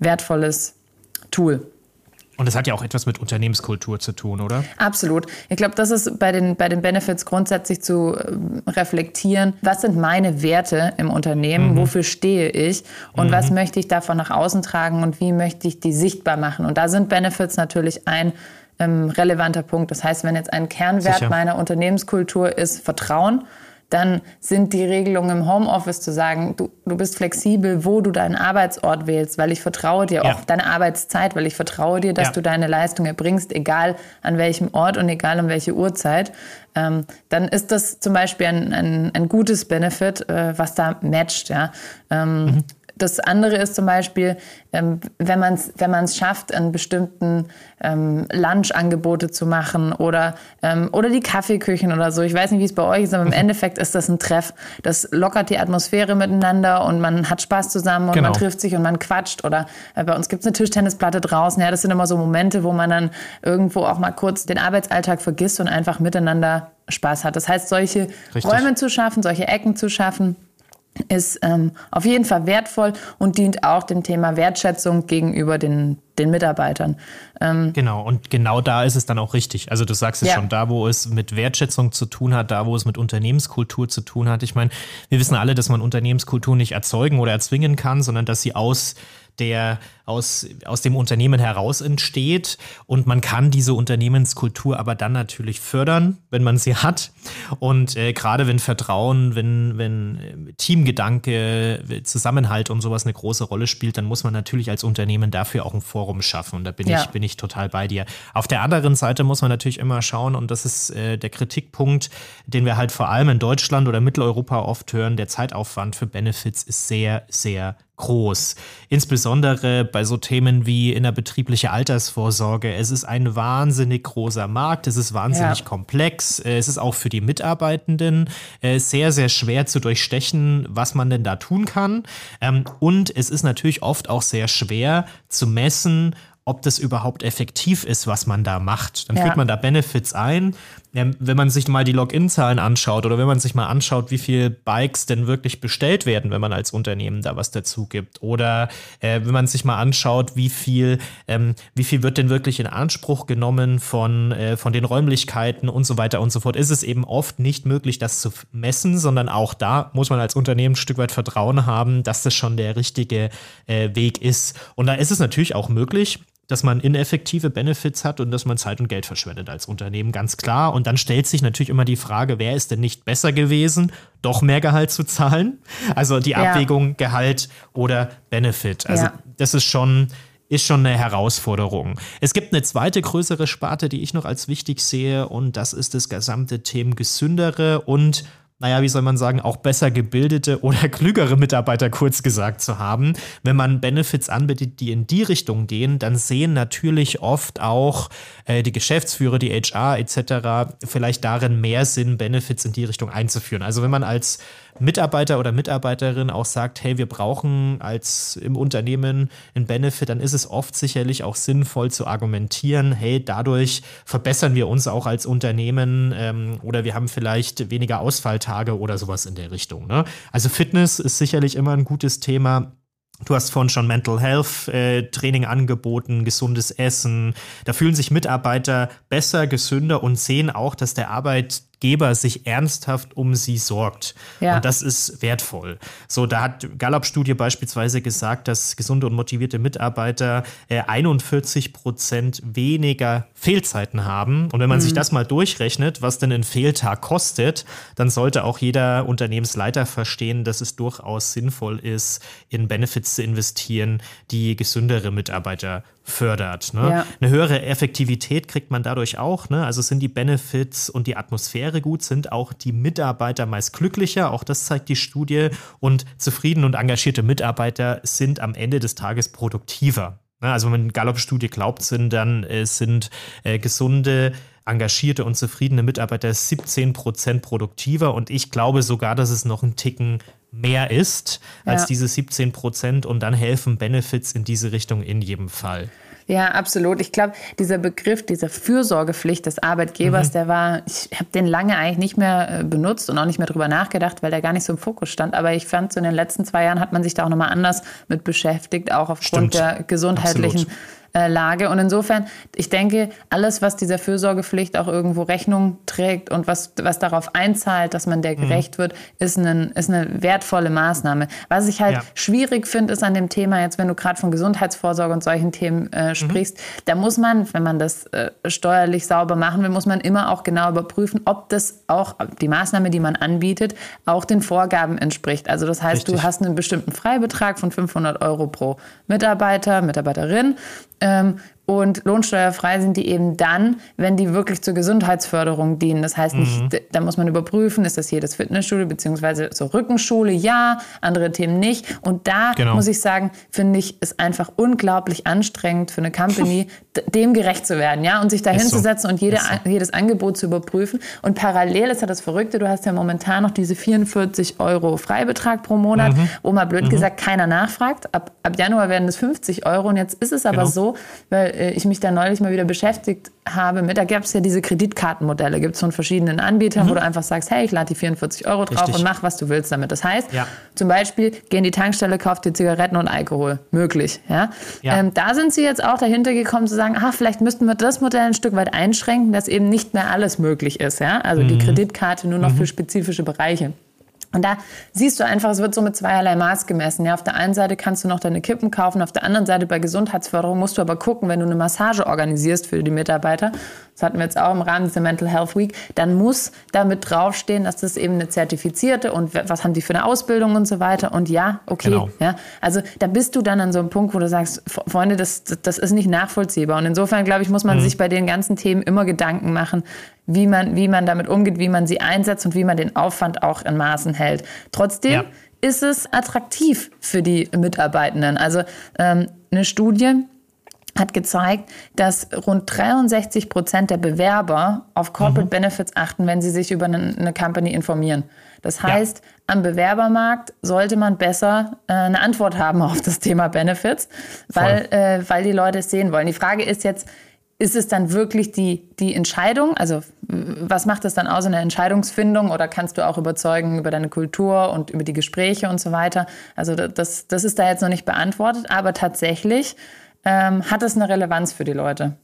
wertvolles Tool. Und das hat ja auch etwas mit Unternehmenskultur zu tun, oder? Absolut. Ich glaube, das ist bei den, bei den Benefits grundsätzlich zu äh, reflektieren. Was sind meine Werte im Unternehmen? Mhm. Wofür stehe ich? Und mhm. was möchte ich davon nach außen tragen? Und wie möchte ich die sichtbar machen? Und da sind Benefits natürlich ein ähm, relevanter Punkt. Das heißt, wenn jetzt ein Kernwert Sicher. meiner Unternehmenskultur ist Vertrauen, dann sind die Regelungen im Homeoffice zu sagen, du, du bist flexibel, wo du deinen Arbeitsort wählst, weil ich vertraue dir ja. auch deine Arbeitszeit, weil ich vertraue dir, dass ja. du deine Leistung erbringst, egal an welchem Ort und egal um welche Uhrzeit. Ähm, dann ist das zum Beispiel ein, ein, ein gutes Benefit, äh, was da matcht. Ja? Ähm, mhm. Das andere ist zum Beispiel, ähm, wenn man es wenn man's schafft, an bestimmten ähm, Lunchangebote zu machen oder, ähm, oder die Kaffeeküchen oder so. Ich weiß nicht, wie es bei euch ist, aber im mhm. Endeffekt ist das ein Treff. Das lockert die Atmosphäre miteinander und man hat Spaß zusammen und genau. man trifft sich und man quatscht. Oder äh, bei uns gibt es eine Tischtennisplatte draußen. Ja, das sind immer so Momente, wo man dann irgendwo auch mal kurz den Arbeitsalltag vergisst und einfach miteinander Spaß hat. Das heißt, solche Richtig. Räume zu schaffen, solche Ecken zu schaffen, ist ähm, auf jeden Fall wertvoll und dient auch dem Thema Wertschätzung gegenüber den, den Mitarbeitern. Ähm, genau, und genau da ist es dann auch richtig. Also du sagst es ja. schon, da wo es mit Wertschätzung zu tun hat, da wo es mit Unternehmenskultur zu tun hat. Ich meine, wir wissen alle, dass man Unternehmenskultur nicht erzeugen oder erzwingen kann, sondern dass sie aus der aus, aus dem Unternehmen heraus entsteht. Und man kann diese Unternehmenskultur aber dann natürlich fördern, wenn man sie hat. Und äh, gerade wenn Vertrauen, wenn, wenn äh, Teamgedanke, Zusammenhalt und sowas eine große Rolle spielt, dann muss man natürlich als Unternehmen dafür auch ein Forum schaffen. Und da bin, ja. ich, bin ich total bei dir. Auf der anderen Seite muss man natürlich immer schauen, und das ist äh, der Kritikpunkt, den wir halt vor allem in Deutschland oder Mitteleuropa oft hören, der Zeitaufwand für Benefits ist sehr, sehr groß. Insbesondere bei so Themen wie innerbetriebliche Altersvorsorge. Es ist ein wahnsinnig großer Markt, es ist wahnsinnig ja. komplex, es ist auch für die Mitarbeitenden äh, sehr, sehr schwer zu durchstechen, was man denn da tun kann. Ähm, und es ist natürlich oft auch sehr schwer zu messen, ob das überhaupt effektiv ist, was man da macht. Dann ja. führt man da Benefits ein. Wenn man sich mal die Login-Zahlen anschaut oder wenn man sich mal anschaut, wie viele Bikes denn wirklich bestellt werden, wenn man als Unternehmen da was dazu gibt. Oder äh, wenn man sich mal anschaut, wie viel, ähm, wie viel wird denn wirklich in Anspruch genommen von, äh, von den Räumlichkeiten und so weiter und so fort, ist es eben oft nicht möglich, das zu messen, sondern auch da muss man als Unternehmen ein Stück weit Vertrauen haben, dass das schon der richtige äh, Weg ist. Und da ist es natürlich auch möglich, dass man ineffektive Benefits hat und dass man Zeit und Geld verschwendet als Unternehmen, ganz klar. Und dann stellt sich natürlich immer die Frage, wer ist denn nicht besser gewesen, doch mehr Gehalt zu zahlen? Also die Abwägung ja. Gehalt oder Benefit. Also ja. das ist schon, ist schon eine Herausforderung. Es gibt eine zweite größere Sparte, die ich noch als wichtig sehe, und das ist das gesamte Thema gesündere und naja, wie soll man sagen, auch besser gebildete oder klügere Mitarbeiter kurz gesagt zu haben. Wenn man Benefits anbietet, die in die Richtung gehen, dann sehen natürlich oft auch äh, die Geschäftsführer, die HR etc. vielleicht darin mehr Sinn, Benefits in die Richtung einzuführen. Also wenn man als Mitarbeiter oder Mitarbeiterin auch sagt, hey, wir brauchen als im Unternehmen einen Benefit, dann ist es oft sicherlich auch sinnvoll zu argumentieren, hey, dadurch verbessern wir uns auch als Unternehmen ähm, oder wir haben vielleicht weniger Ausfalltage oder sowas in der Richtung. Ne? Also Fitness ist sicherlich immer ein gutes Thema. Du hast vorhin schon Mental Health äh, Training angeboten, gesundes Essen. Da fühlen sich Mitarbeiter besser, gesünder und sehen auch, dass der Arbeit Geber sich ernsthaft um sie sorgt. Ja. Und das ist wertvoll. So, da hat Gallup-Studie beispielsweise gesagt, dass gesunde und motivierte Mitarbeiter äh, 41 Prozent weniger Fehlzeiten haben. Und wenn man mhm. sich das mal durchrechnet, was denn ein Fehltag kostet, dann sollte auch jeder Unternehmensleiter verstehen, dass es durchaus sinnvoll ist, in Benefits zu investieren, die gesündere Mitarbeiter fördert. Ne? Ja. Eine höhere Effektivität kriegt man dadurch auch. Ne? Also sind die Benefits und die Atmosphäre gut, sind auch die Mitarbeiter meist glücklicher. Auch das zeigt die Studie. Und zufriedene und engagierte Mitarbeiter sind am Ende des Tages produktiver. Also wenn man Gallup-Studie glaubt, sind dann äh, sind äh, gesunde engagierte und zufriedene Mitarbeiter 17 Prozent produktiver und ich glaube sogar, dass es noch ein Ticken mehr ist als ja. diese 17 Prozent und dann helfen Benefits in diese Richtung in jedem Fall. Ja, absolut. Ich glaube, dieser Begriff, dieser Fürsorgepflicht des Arbeitgebers, mhm. der war, ich habe den lange eigentlich nicht mehr äh, benutzt und auch nicht mehr drüber nachgedacht, weil der gar nicht so im Fokus stand. Aber ich fand, so in den letzten zwei Jahren hat man sich da auch nochmal anders mit beschäftigt, auch aufgrund Stimmt. der gesundheitlichen Absolut. Äh, Lage. Und insofern, ich denke, alles, was dieser Fürsorgepflicht auch irgendwo Rechnung trägt und was, was darauf einzahlt, dass man der mhm. gerecht mhm. wird, ist, ein, ist eine wertvolle Maßnahme. Was ich halt ja. schwierig finde, ist an dem Thema, jetzt wenn du gerade von Gesundheitsvorsorge und solchen Themen äh, mhm. sprichst, mhm. da muss man, wenn man das äh, steuerlich sauber machen will, muss man immer auch genau überprüfen, ob das auch, die Maßnahme, die man anbietet, auch den Vorgaben entspricht. Also das heißt, Richtig. du hast einen bestimmten Freibetrag von 500 Euro pro Mitarbeiter, Mitarbeiterin ähm, und lohnsteuerfrei sind die eben dann, wenn die wirklich zur Gesundheitsförderung dienen. Das heißt nicht, mhm. da muss man überprüfen, ist das jedes Fitnessstudio beziehungsweise so Rückenschule, ja, andere Themen nicht. Und da genau. muss ich sagen, finde ich es einfach unglaublich anstrengend für eine Company, dem gerecht zu werden, ja, und sich da hinzusetzen so. und jede, so. jedes Angebot zu überprüfen. Und parallel ist ja das Verrückte, du hast ja momentan noch diese 44 Euro Freibetrag pro Monat, mhm. wo mal blöd mhm. gesagt keiner nachfragt. Ab, ab Januar werden es 50 Euro und jetzt ist es aber genau. so, weil ich mich da neulich mal wieder beschäftigt habe mit, da gab es ja diese Kreditkartenmodelle, gibt es von verschiedenen Anbietern, mhm. wo du einfach sagst, hey, ich lade die 44 Euro drauf Richtig. und mach, was du willst damit. Das heißt, ja. zum Beispiel, geh in die Tankstelle, kauf dir Zigaretten und Alkohol. Möglich. Ja? ja. Ähm, da sind sie jetzt auch dahinter gekommen zu sagen, ach, vielleicht müssten wir das Modell ein Stück weit einschränken, dass eben nicht mehr alles möglich ist. Ja? Also mhm. die Kreditkarte nur noch mhm. für spezifische Bereiche. Und da siehst du einfach, es wird so mit zweierlei Maß gemessen. Ja, auf der einen Seite kannst du noch deine Kippen kaufen, auf der anderen Seite bei Gesundheitsförderung musst du aber gucken, wenn du eine Massage organisierst für die Mitarbeiter, das hatten wir jetzt auch im Rahmen dieser Mental Health Week, dann muss damit draufstehen, dass das eben eine zertifizierte und was haben die für eine Ausbildung und so weiter. Und ja, okay. Genau. Ja, also da bist du dann an so einem Punkt, wo du sagst, Freunde, das, das ist nicht nachvollziehbar. Und insofern, glaube ich, muss man mhm. sich bei den ganzen Themen immer Gedanken machen, wie man, wie man damit umgeht, wie man sie einsetzt und wie man den Aufwand auch in Maßen hält. Trotzdem ja. ist es attraktiv für die Mitarbeitenden. Also ähm, eine Studie hat gezeigt, dass rund 63 Prozent der Bewerber auf Corporate mhm. Benefits achten, wenn sie sich über eine, eine Company informieren. Das heißt, ja. am Bewerbermarkt sollte man besser äh, eine Antwort haben auf das Thema Benefits, weil, äh, weil die Leute es sehen wollen. Die Frage ist jetzt, ist es dann wirklich die, die Entscheidung? Also was macht es dann aus in der Entscheidungsfindung? Oder kannst du auch überzeugen über deine Kultur und über die Gespräche und so weiter? Also das, das ist da jetzt noch nicht beantwortet, aber tatsächlich ähm, hat es eine Relevanz für die Leute.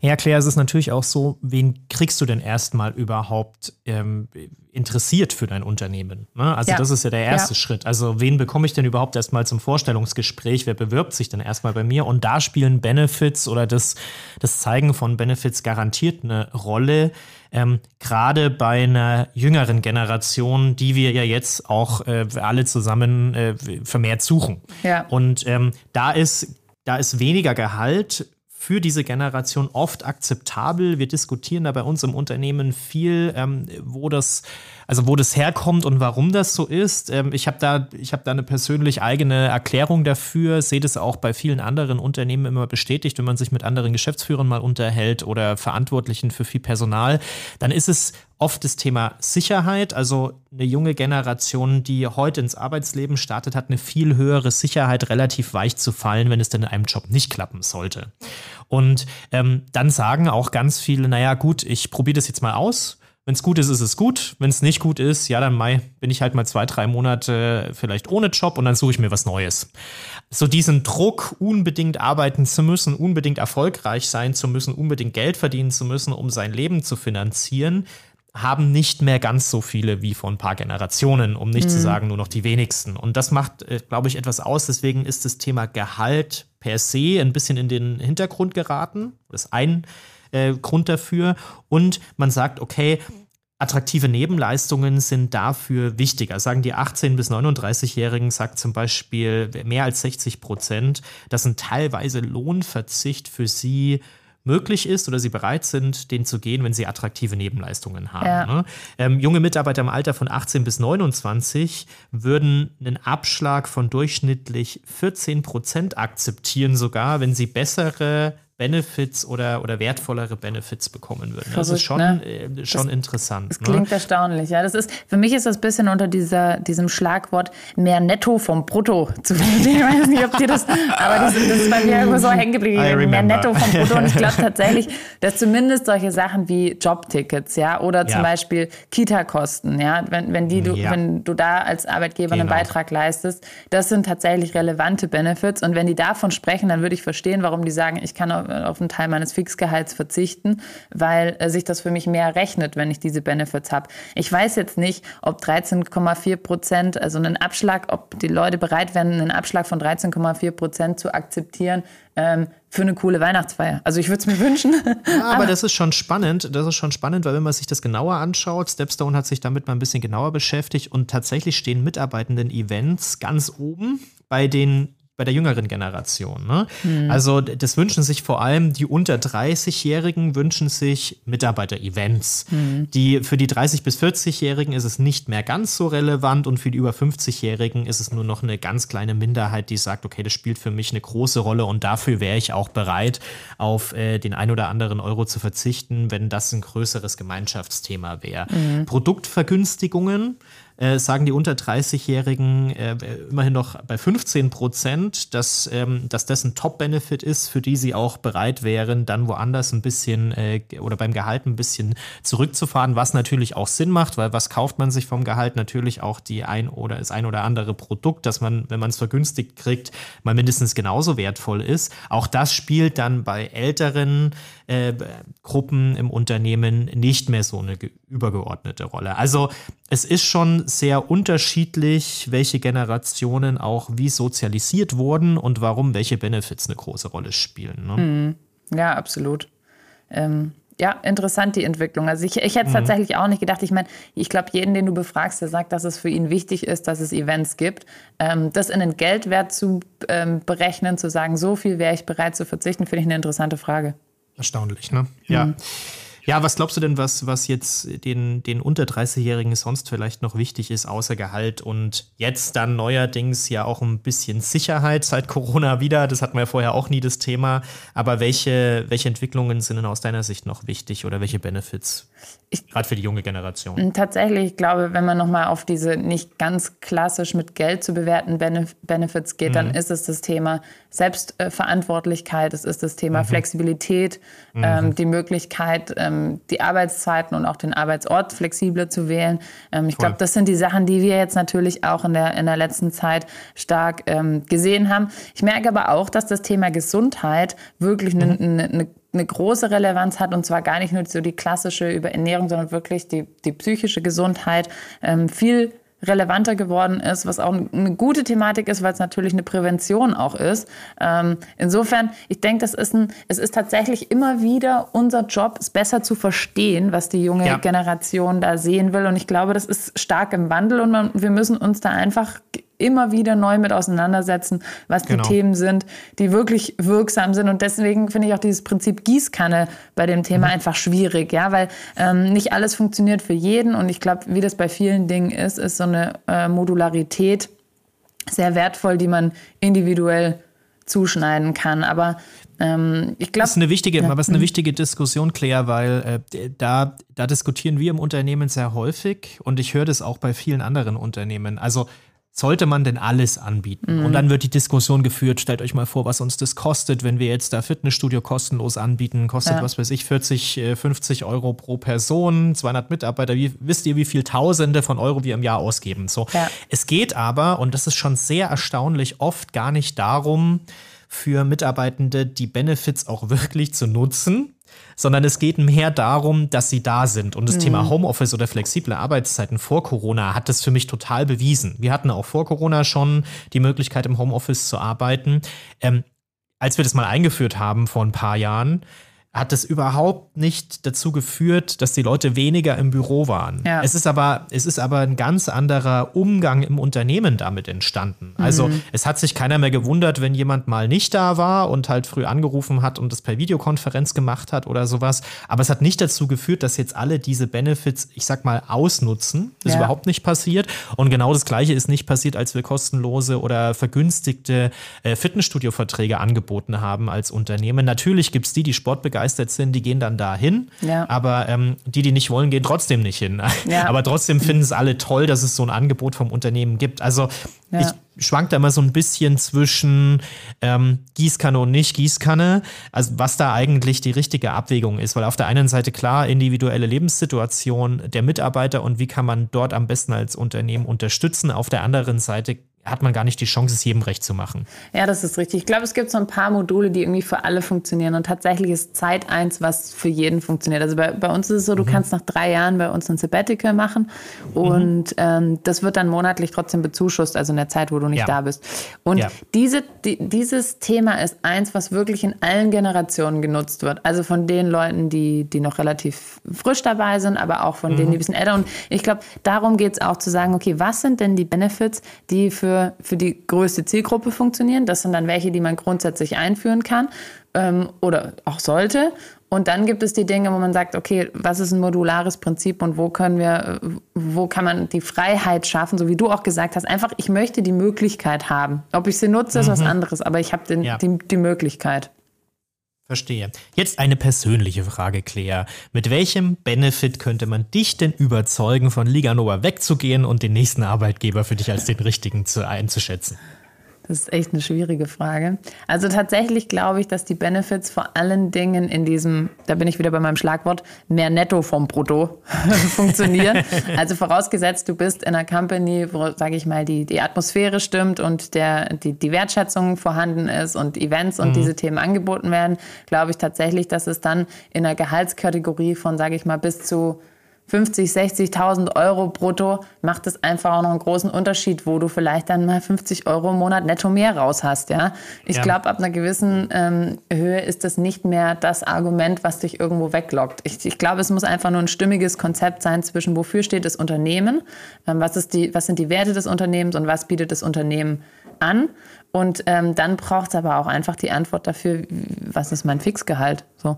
Ja, Claire, es ist natürlich auch so, wen kriegst du denn erstmal überhaupt ähm, interessiert für dein Unternehmen? Ne? Also ja. das ist ja der erste ja. Schritt. Also wen bekomme ich denn überhaupt erstmal zum Vorstellungsgespräch? Wer bewirbt sich denn erstmal bei mir? Und da spielen Benefits oder das, das Zeigen von Benefits garantiert eine Rolle. Ähm, Gerade bei einer jüngeren Generation, die wir ja jetzt auch äh, alle zusammen äh, vermehrt suchen. Ja. Und ähm, da ist da ist weniger Gehalt für diese Generation oft akzeptabel. Wir diskutieren da bei uns im Unternehmen viel, ähm, wo das also wo das herkommt und warum das so ist. Ähm, ich habe da, ich habe da eine persönlich eigene Erklärung dafür, sehe das auch bei vielen anderen Unternehmen immer bestätigt, wenn man sich mit anderen Geschäftsführern mal unterhält oder Verantwortlichen für viel Personal, dann ist es oft das Thema Sicherheit. Also eine junge Generation, die heute ins Arbeitsleben startet, hat eine viel höhere Sicherheit, relativ weich zu fallen, wenn es denn in einem Job nicht klappen sollte. Und ähm, dann sagen auch ganz viele, naja gut, ich probiere das jetzt mal aus wenn es gut ist, ist es gut. Wenn es nicht gut ist, ja, dann Mai bin ich halt mal zwei, drei Monate vielleicht ohne Job und dann suche ich mir was Neues. So diesen Druck, unbedingt arbeiten zu müssen, unbedingt erfolgreich sein zu müssen, unbedingt Geld verdienen zu müssen, um sein Leben zu finanzieren, haben nicht mehr ganz so viele wie vor ein paar Generationen, um nicht mhm. zu sagen nur noch die wenigsten. Und das macht, äh, glaube ich, etwas aus. Deswegen ist das Thema Gehalt per se ein bisschen in den Hintergrund geraten. Das ist ein äh, Grund dafür. Und man sagt, okay, attraktive Nebenleistungen sind dafür wichtiger. Sagen die 18- bis 39-Jährigen, sagt zum Beispiel mehr als 60 Prozent, dass ein teilweise Lohnverzicht für sie möglich ist oder sie bereit sind, den zu gehen, wenn sie attraktive Nebenleistungen haben. Ja. Ne? Ähm, junge Mitarbeiter im Alter von 18 bis 29 würden einen Abschlag von durchschnittlich 14 Prozent akzeptieren, sogar wenn sie bessere Benefits oder, oder wertvollere Benefits bekommen würden. Das ist schon, ne? äh, schon das, interessant. Das ne? klingt erstaunlich. Ja, das ist, für mich ist das ein bisschen unter dieser, diesem Schlagwort mehr Netto vom Brutto zu. Ich weiß nicht, ob dir das, aber das, das ist bei mir irgendwo so hängen geblieben. Mehr Netto vom Brutto. Und ich glaube tatsächlich, dass zumindest solche Sachen wie Jobtickets, ja, oder zum ja. Beispiel Kita-Kosten, ja, wenn, wenn die du, ja. wenn du da als Arbeitgeber genau. einen Beitrag leistest, das sind tatsächlich relevante Benefits. Und wenn die davon sprechen, dann würde ich verstehen, warum die sagen, ich kann auf einen Teil meines Fixgehalts verzichten, weil äh, sich das für mich mehr rechnet, wenn ich diese Benefits habe. Ich weiß jetzt nicht, ob 13,4 Prozent, also einen Abschlag, ob die Leute bereit wären, einen Abschlag von 13,4 Prozent zu akzeptieren, ähm, für eine coole Weihnachtsfeier. Also ich würde es mir wünschen. Ja, aber, aber, das ist schon spannend. Das ist schon spannend, weil wenn man sich das genauer anschaut, Stepstone hat sich damit mal ein bisschen genauer beschäftigt und tatsächlich stehen mitarbeitenden Events ganz oben bei den bei der jüngeren Generation. Ne? Mhm. Also das wünschen sich vor allem die unter 30-Jährigen wünschen sich Mitarbeiter-Events. Mhm. Die für die 30 bis 40-Jährigen ist es nicht mehr ganz so relevant und für die über 50-Jährigen ist es nur noch eine ganz kleine Minderheit, die sagt, okay, das spielt für mich eine große Rolle und dafür wäre ich auch bereit, auf äh, den ein oder anderen Euro zu verzichten, wenn das ein größeres Gemeinschaftsthema wäre. Mhm. Produktvergünstigungen äh, sagen die unter 30-Jährigen äh, immerhin noch bei 15 Prozent, dass, ähm, dass das ein Top-Benefit ist, für die sie auch bereit wären, dann woanders ein bisschen äh, oder beim Gehalt ein bisschen zurückzufahren, was natürlich auch Sinn macht, weil was kauft man sich vom Gehalt? Natürlich auch die ein oder das ein oder andere Produkt, dass man, wenn man es vergünstigt kriegt, mal mindestens genauso wertvoll ist. Auch das spielt dann bei älteren äh, Gruppen im Unternehmen nicht mehr so eine übergeordnete Rolle. Also es ist schon sehr unterschiedlich, welche Generationen auch wie sozialisiert wurden und warum welche Benefits eine große Rolle spielen. Ne? Mhm. Ja, absolut. Ähm, ja, interessant die Entwicklung. Also ich, ich hätte es mhm. tatsächlich auch nicht gedacht. Ich meine, ich glaube, jeden, den du befragst, der sagt, dass es für ihn wichtig ist, dass es Events gibt. Ähm, das in den Geldwert zu ähm, berechnen, zu sagen, so viel wäre ich bereit zu verzichten, finde ich eine interessante Frage. Erstaunlich, ne? Ja. Mhm. Ja, was glaubst du denn, was, was jetzt den, den unter 30-Jährigen sonst vielleicht noch wichtig ist, außer Gehalt und jetzt dann neuerdings ja auch ein bisschen Sicherheit seit Corona wieder? Das hatten wir ja vorher auch nie das Thema. Aber welche, welche Entwicklungen sind denn aus deiner Sicht noch wichtig oder welche Benefits? Gerade für die junge Generation. Tatsächlich, ich glaube, wenn man nochmal auf diese nicht ganz klassisch mit Geld zu bewerten Benef Benefits geht, mhm. dann ist es das Thema Selbstverantwortlichkeit, es ist das Thema mhm. Flexibilität, mhm. ähm, die Möglichkeit, ähm, die Arbeitszeiten und auch den Arbeitsort flexibler zu wählen. Ähm, ich glaube, das sind die Sachen, die wir jetzt natürlich auch in der, in der letzten Zeit stark ähm, gesehen haben. Ich merke aber auch, dass das Thema Gesundheit wirklich eine, mhm. eine, eine große Relevanz hat und zwar gar nicht nur so die klassische über Ernährung, sondern wirklich die, die psychische Gesundheit ähm, viel relevanter geworden ist, was auch eine gute Thematik ist, weil es natürlich eine Prävention auch ist. Ähm, insofern, ich denke, das ist ein, es ist tatsächlich immer wieder unser Job, es besser zu verstehen, was die junge ja. Generation da sehen will. Und ich glaube, das ist stark im Wandel und man, wir müssen uns da einfach immer wieder neu mit auseinandersetzen, was genau. die Themen sind, die wirklich wirksam sind. Und deswegen finde ich auch dieses Prinzip Gießkanne bei dem Thema mhm. einfach schwierig, ja, weil ähm, nicht alles funktioniert für jeden. Und ich glaube, wie das bei vielen Dingen ist, ist so eine äh, Modularität sehr wertvoll, die man individuell zuschneiden kann. Aber ähm, ich glaube. Das ist eine wichtige, ja. aber ist eine mhm. wichtige Diskussion, Claire, weil äh, da, da diskutieren wir im Unternehmen sehr häufig und ich höre das auch bei vielen anderen Unternehmen. Also sollte man denn alles anbieten? Mhm. Und dann wird die Diskussion geführt, stellt euch mal vor, was uns das kostet, wenn wir jetzt da Fitnessstudio kostenlos anbieten, kostet, ja. was weiß ich, 40, 50 äh, Euro pro Person, 200 Mitarbeiter. Wie, wisst ihr, wie viel Tausende von Euro wir im Jahr ausgeben? So. Ja. Es geht aber, und das ist schon sehr erstaunlich, oft gar nicht darum, für Mitarbeitende die Benefits auch wirklich zu nutzen, sondern es geht mehr darum, dass sie da sind. Und das mhm. Thema Homeoffice oder flexible Arbeitszeiten vor Corona hat das für mich total bewiesen. Wir hatten auch vor Corona schon die Möglichkeit, im Homeoffice zu arbeiten. Ähm, als wir das mal eingeführt haben vor ein paar Jahren, hat es überhaupt nicht dazu geführt, dass die Leute weniger im Büro waren. Ja. Es ist aber, es ist aber ein ganz anderer Umgang im Unternehmen damit entstanden. Also mhm. es hat sich keiner mehr gewundert, wenn jemand mal nicht da war und halt früh angerufen hat und das per Videokonferenz gemacht hat oder sowas. Aber es hat nicht dazu geführt, dass jetzt alle diese Benefits, ich sag mal, ausnutzen. Das ja. ist überhaupt nicht passiert. Und genau das Gleiche ist nicht passiert, als wir kostenlose oder vergünstigte äh, Fitnessstudio-Verträge angeboten haben als Unternehmen. Natürlich gibt es die, die sportbegeistert sind, die gehen dann da hin. Ja. Aber ähm, die, die nicht wollen, gehen trotzdem nicht hin. Ja. Aber trotzdem finden es alle toll, dass es so ein Angebot vom Unternehmen gibt. Also ja. ich schwank da immer so ein bisschen zwischen ähm, Gießkanne und nicht Gießkanne, also was da eigentlich die richtige Abwägung ist, weil auf der einen Seite klar individuelle Lebenssituation der Mitarbeiter und wie kann man dort am besten als Unternehmen unterstützen, auf der anderen Seite hat man gar nicht die Chance, es jedem recht zu machen. Ja, das ist richtig. Ich glaube, es gibt so ein paar Module, die irgendwie für alle funktionieren. Und tatsächlich ist Zeit eins, was für jeden funktioniert. Also bei, bei uns ist es so, du mhm. kannst nach drei Jahren bei uns ein Sabbatical machen. Und mhm. ähm, das wird dann monatlich trotzdem bezuschusst, also in der Zeit, wo du nicht ja. da bist. Und ja. diese, die, dieses Thema ist eins, was wirklich in allen Generationen genutzt wird. Also von den Leuten, die, die noch relativ frisch dabei sind, aber auch von mhm. denen, die ein bisschen älter. Und ich glaube, darum geht es auch zu sagen, okay, was sind denn die Benefits, die für für, für die größte Zielgruppe funktionieren. Das sind dann welche, die man grundsätzlich einführen kann ähm, oder auch sollte. Und dann gibt es die Dinge, wo man sagt, okay, was ist ein modulares Prinzip und wo können wir, wo kann man die Freiheit schaffen, so wie du auch gesagt hast, einfach, ich möchte die Möglichkeit haben. Ob ich sie nutze, ist mhm. was anderes, aber ich habe ja. die, die Möglichkeit. Verstehe. Jetzt eine persönliche Frage, Claire. Mit welchem Benefit könnte man dich denn überzeugen, von Liga Nova wegzugehen und den nächsten Arbeitgeber für dich als den richtigen zu, einzuschätzen? Das ist echt eine schwierige Frage. Also tatsächlich glaube ich, dass die Benefits vor allen Dingen in diesem, da bin ich wieder bei meinem Schlagwort, mehr Netto vom Brutto funktionieren. also vorausgesetzt, du bist in einer Company, wo, sage ich mal, die, die Atmosphäre stimmt und der, die, die Wertschätzung vorhanden ist und Events und mhm. diese Themen angeboten werden, glaube ich tatsächlich, dass es dann in einer Gehaltskategorie von, sage ich mal, bis zu 50, 60.000 Euro brutto macht es einfach auch noch einen großen Unterschied, wo du vielleicht dann mal 50 Euro im Monat netto mehr raus hast. Ja? Ich ja. glaube, ab einer gewissen ähm, Höhe ist das nicht mehr das Argument, was dich irgendwo weglockt. Ich, ich glaube, es muss einfach nur ein stimmiges Konzept sein zwischen wofür steht das Unternehmen, ähm, was, ist die, was sind die Werte des Unternehmens und was bietet das Unternehmen an. Und ähm, dann braucht es aber auch einfach die Antwort dafür, was ist mein Fixgehalt. So.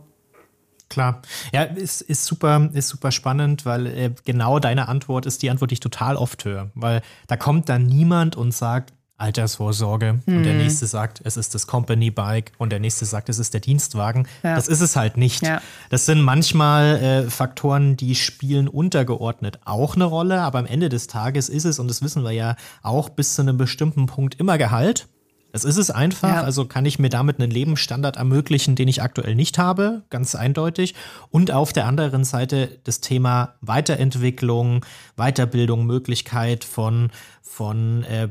Klar. Ja, ist, ist super, ist super spannend, weil äh, genau deine Antwort ist die Antwort, die ich total oft höre. Weil da kommt dann niemand und sagt, Altersvorsorge mhm. und der hm. nächste sagt, es ist das Company Bike und der nächste sagt, es ist der Dienstwagen. Ja. Das ist es halt nicht. Ja. Das sind manchmal äh, Faktoren, die spielen untergeordnet auch eine Rolle, aber am Ende des Tages ist es, und das wissen wir ja auch bis zu einem bestimmten Punkt immer Gehalt. Das ist es einfach. Ja. Also kann ich mir damit einen Lebensstandard ermöglichen, den ich aktuell nicht habe, ganz eindeutig. Und auf der anderen Seite das Thema Weiterentwicklung, Weiterbildung, Möglichkeit von, von äh,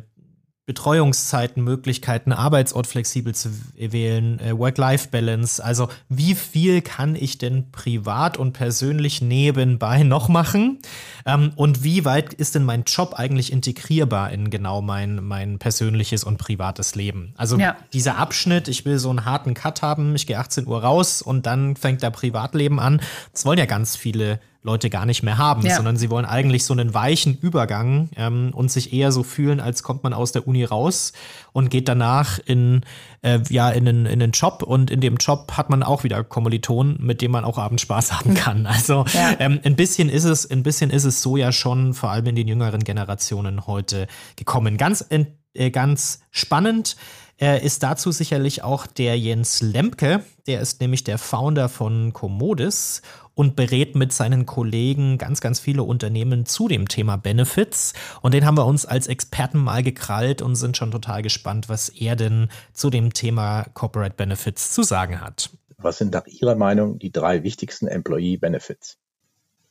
Betreuungszeiten, Möglichkeiten, Arbeitsort flexibel zu wählen, äh, Work-Life-Balance. Also wie viel kann ich denn privat und persönlich nebenbei noch machen? Ähm, und wie weit ist denn mein Job eigentlich integrierbar in genau mein, mein persönliches und privates Leben? Also ja. dieser Abschnitt, ich will so einen harten Cut haben, ich gehe 18 Uhr raus und dann fängt der Privatleben an. Das wollen ja ganz viele Leute gar nicht mehr haben, ja. sondern sie wollen eigentlich so einen weichen Übergang ähm, und sich eher so fühlen, als kommt man aus der Uni raus und geht danach in, äh, ja, in, einen, in einen Job und in dem Job hat man auch wieder Kommilitonen, mit dem man auch abends Spaß haben kann. Also ja. ähm, ein bisschen ist es, ein bisschen ist es so ja schon, vor allem in den jüngeren Generationen heute gekommen. Ganz, äh, ganz spannend äh, ist dazu sicherlich auch der Jens Lemke, der ist nämlich der Founder von Commodis und berät mit seinen Kollegen ganz, ganz viele Unternehmen zu dem Thema Benefits. Und den haben wir uns als Experten mal gekrallt und sind schon total gespannt, was er denn zu dem Thema Corporate Benefits zu sagen hat. Was sind nach Ihrer Meinung die drei wichtigsten Employee Benefits?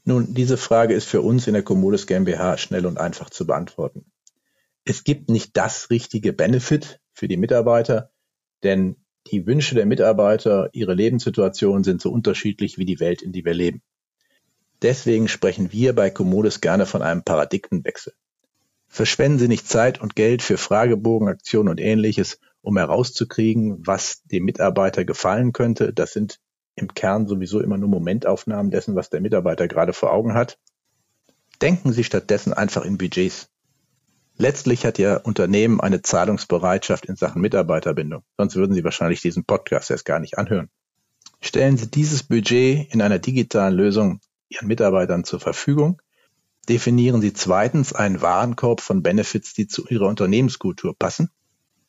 Nun, diese Frage ist für uns in der Commodus GmbH schnell und einfach zu beantworten. Es gibt nicht das richtige Benefit für die Mitarbeiter, denn die Wünsche der Mitarbeiter, ihre Lebenssituationen sind so unterschiedlich wie die Welt, in die wir leben. Deswegen sprechen wir bei Commodus gerne von einem Paradigmenwechsel. Verschwenden Sie nicht Zeit und Geld für Fragebogenaktionen und ähnliches, um herauszukriegen, was dem Mitarbeiter gefallen könnte. Das sind im Kern sowieso immer nur Momentaufnahmen dessen, was der Mitarbeiter gerade vor Augen hat. Denken Sie stattdessen einfach in Budgets. Letztlich hat Ihr Unternehmen eine Zahlungsbereitschaft in Sachen Mitarbeiterbindung, sonst würden Sie wahrscheinlich diesen Podcast erst gar nicht anhören. Stellen Sie dieses Budget in einer digitalen Lösung Ihren Mitarbeitern zur Verfügung. Definieren Sie zweitens einen Warenkorb von Benefits, die zu Ihrer Unternehmenskultur passen.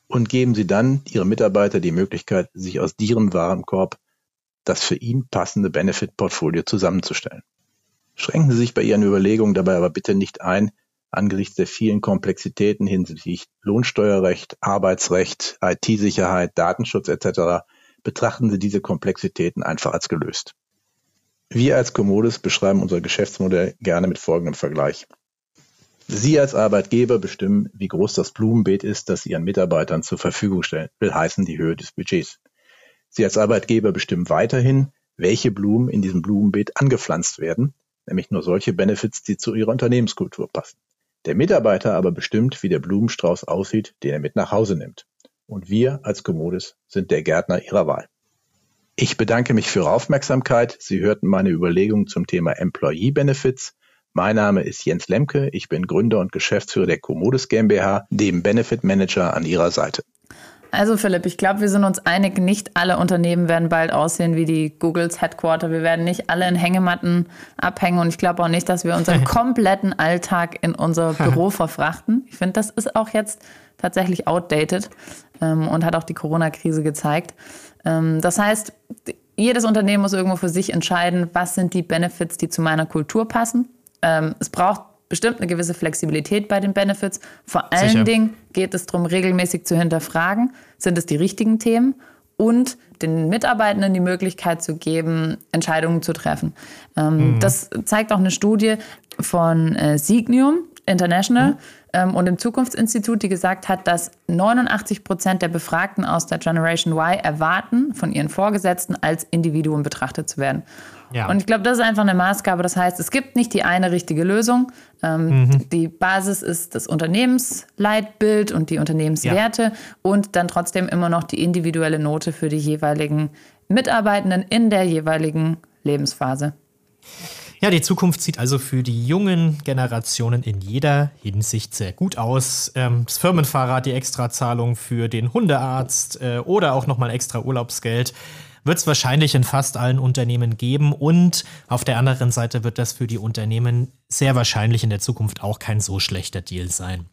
Und geben Sie dann Ihrem Mitarbeiter die Möglichkeit, sich aus Ihrem Warenkorb das für ihn passende Benefit-Portfolio zusammenzustellen. Schränken Sie sich bei Ihren Überlegungen dabei aber bitte nicht ein, angesichts der vielen Komplexitäten hinsichtlich Lohnsteuerrecht, Arbeitsrecht, IT-Sicherheit, Datenschutz etc. betrachten Sie diese Komplexitäten einfach als gelöst. Wir als Commodus beschreiben unser Geschäftsmodell gerne mit folgendem Vergleich. Sie als Arbeitgeber bestimmen, wie groß das Blumenbeet ist, das Sie Ihren Mitarbeitern zur Verfügung stellen, will heißen die Höhe des Budgets. Sie als Arbeitgeber bestimmen weiterhin, welche Blumen in diesem Blumenbeet angepflanzt werden, nämlich nur solche Benefits, die zu Ihrer Unternehmenskultur passen. Der Mitarbeiter aber bestimmt, wie der Blumenstrauß aussieht, den er mit nach Hause nimmt. Und wir als Commodis sind der Gärtner Ihrer Wahl. Ich bedanke mich für Ihre Aufmerksamkeit. Sie hörten meine Überlegungen zum Thema Employee Benefits. Mein Name ist Jens Lemke. Ich bin Gründer und Geschäftsführer der Commodis GmbH, dem Benefit Manager an Ihrer Seite. Also Philipp, ich glaube, wir sind uns einig, nicht alle Unternehmen werden bald aussehen wie die Googles Headquarter. Wir werden nicht alle in Hängematten abhängen und ich glaube auch nicht, dass wir unseren kompletten Alltag in unser Büro verfrachten. Ich finde, das ist auch jetzt tatsächlich outdated ähm, und hat auch die Corona-Krise gezeigt. Ähm, das heißt, jedes Unternehmen muss irgendwo für sich entscheiden, was sind die Benefits, die zu meiner Kultur passen. Ähm, es braucht bestimmt eine gewisse Flexibilität bei den Benefits. Vor allen Sicher. Dingen geht es darum, regelmäßig zu hinterfragen, sind es die richtigen Themen und den Mitarbeitenden die Möglichkeit zu geben, Entscheidungen zu treffen. Ähm, mhm. Das zeigt auch eine Studie von äh, Signium International. Mhm ähm, und im Zukunftsinstitut, die gesagt hat, dass 89 Prozent der Befragten aus der Generation Y erwarten, von ihren Vorgesetzten als Individuum betrachtet zu werden. Ja. Und ich glaube, das ist einfach eine Maßgabe. Das heißt, es gibt nicht die eine richtige Lösung. Ähm, mhm. Die Basis ist das Unternehmensleitbild und die Unternehmenswerte ja. und dann trotzdem immer noch die individuelle Note für die jeweiligen Mitarbeitenden in der jeweiligen Lebensphase. Ja, die Zukunft sieht also für die jungen Generationen in jeder Hinsicht sehr gut aus. Ähm, das Firmenfahrrad, die Extrazahlung für den Hundearzt äh, oder auch nochmal extra Urlaubsgeld wird es wahrscheinlich in fast allen Unternehmen geben und auf der anderen Seite wird das für die Unternehmen sehr wahrscheinlich in der Zukunft auch kein so schlechter Deal sein.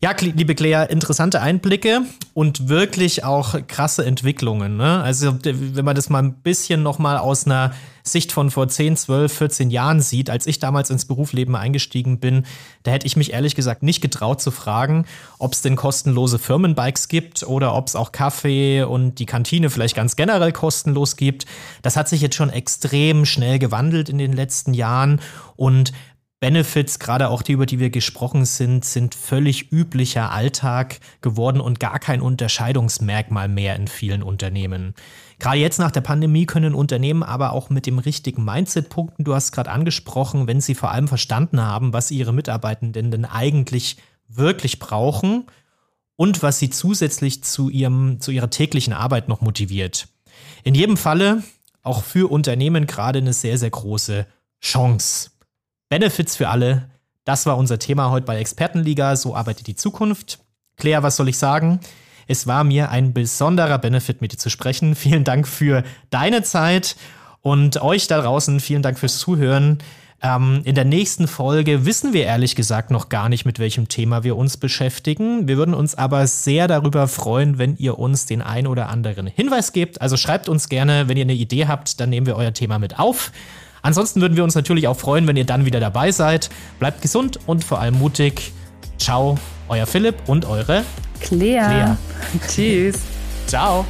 Ja, liebe Claire, interessante Einblicke und wirklich auch krasse Entwicklungen. Ne? Also wenn man das mal ein bisschen noch mal aus einer Sicht von vor 10, 12, 14 Jahren sieht, als ich damals ins Berufsleben eingestiegen bin, da hätte ich mich ehrlich gesagt nicht getraut zu fragen, ob es denn kostenlose Firmenbikes gibt oder ob es auch Kaffee und die Kantine vielleicht ganz generell kostenlos gibt. Das hat sich jetzt schon extrem schnell gewandelt in den letzten Jahren und Benefits, gerade auch die, über die wir gesprochen sind, sind völlig üblicher Alltag geworden und gar kein Unterscheidungsmerkmal mehr in vielen Unternehmen. Gerade jetzt nach der Pandemie können Unternehmen aber auch mit dem richtigen Mindset punkten. Du hast gerade angesprochen, wenn sie vor allem verstanden haben, was ihre Mitarbeitenden denn eigentlich wirklich brauchen und was sie zusätzlich zu, ihrem, zu ihrer täglichen Arbeit noch motiviert. In jedem Falle auch für Unternehmen gerade eine sehr, sehr große Chance. Benefits für alle. Das war unser Thema heute bei Expertenliga. So arbeitet die Zukunft. Claire, was soll ich sagen? Es war mir ein besonderer Benefit, mit dir zu sprechen. Vielen Dank für deine Zeit und euch da draußen. Vielen Dank fürs Zuhören. Ähm, in der nächsten Folge wissen wir ehrlich gesagt noch gar nicht, mit welchem Thema wir uns beschäftigen. Wir würden uns aber sehr darüber freuen, wenn ihr uns den ein oder anderen Hinweis gebt. Also schreibt uns gerne, wenn ihr eine Idee habt, dann nehmen wir euer Thema mit auf. Ansonsten würden wir uns natürlich auch freuen, wenn ihr dann wieder dabei seid. Bleibt gesund und vor allem mutig. Ciao, euer Philipp und eure Claire. Claire. Tschüss. Ciao.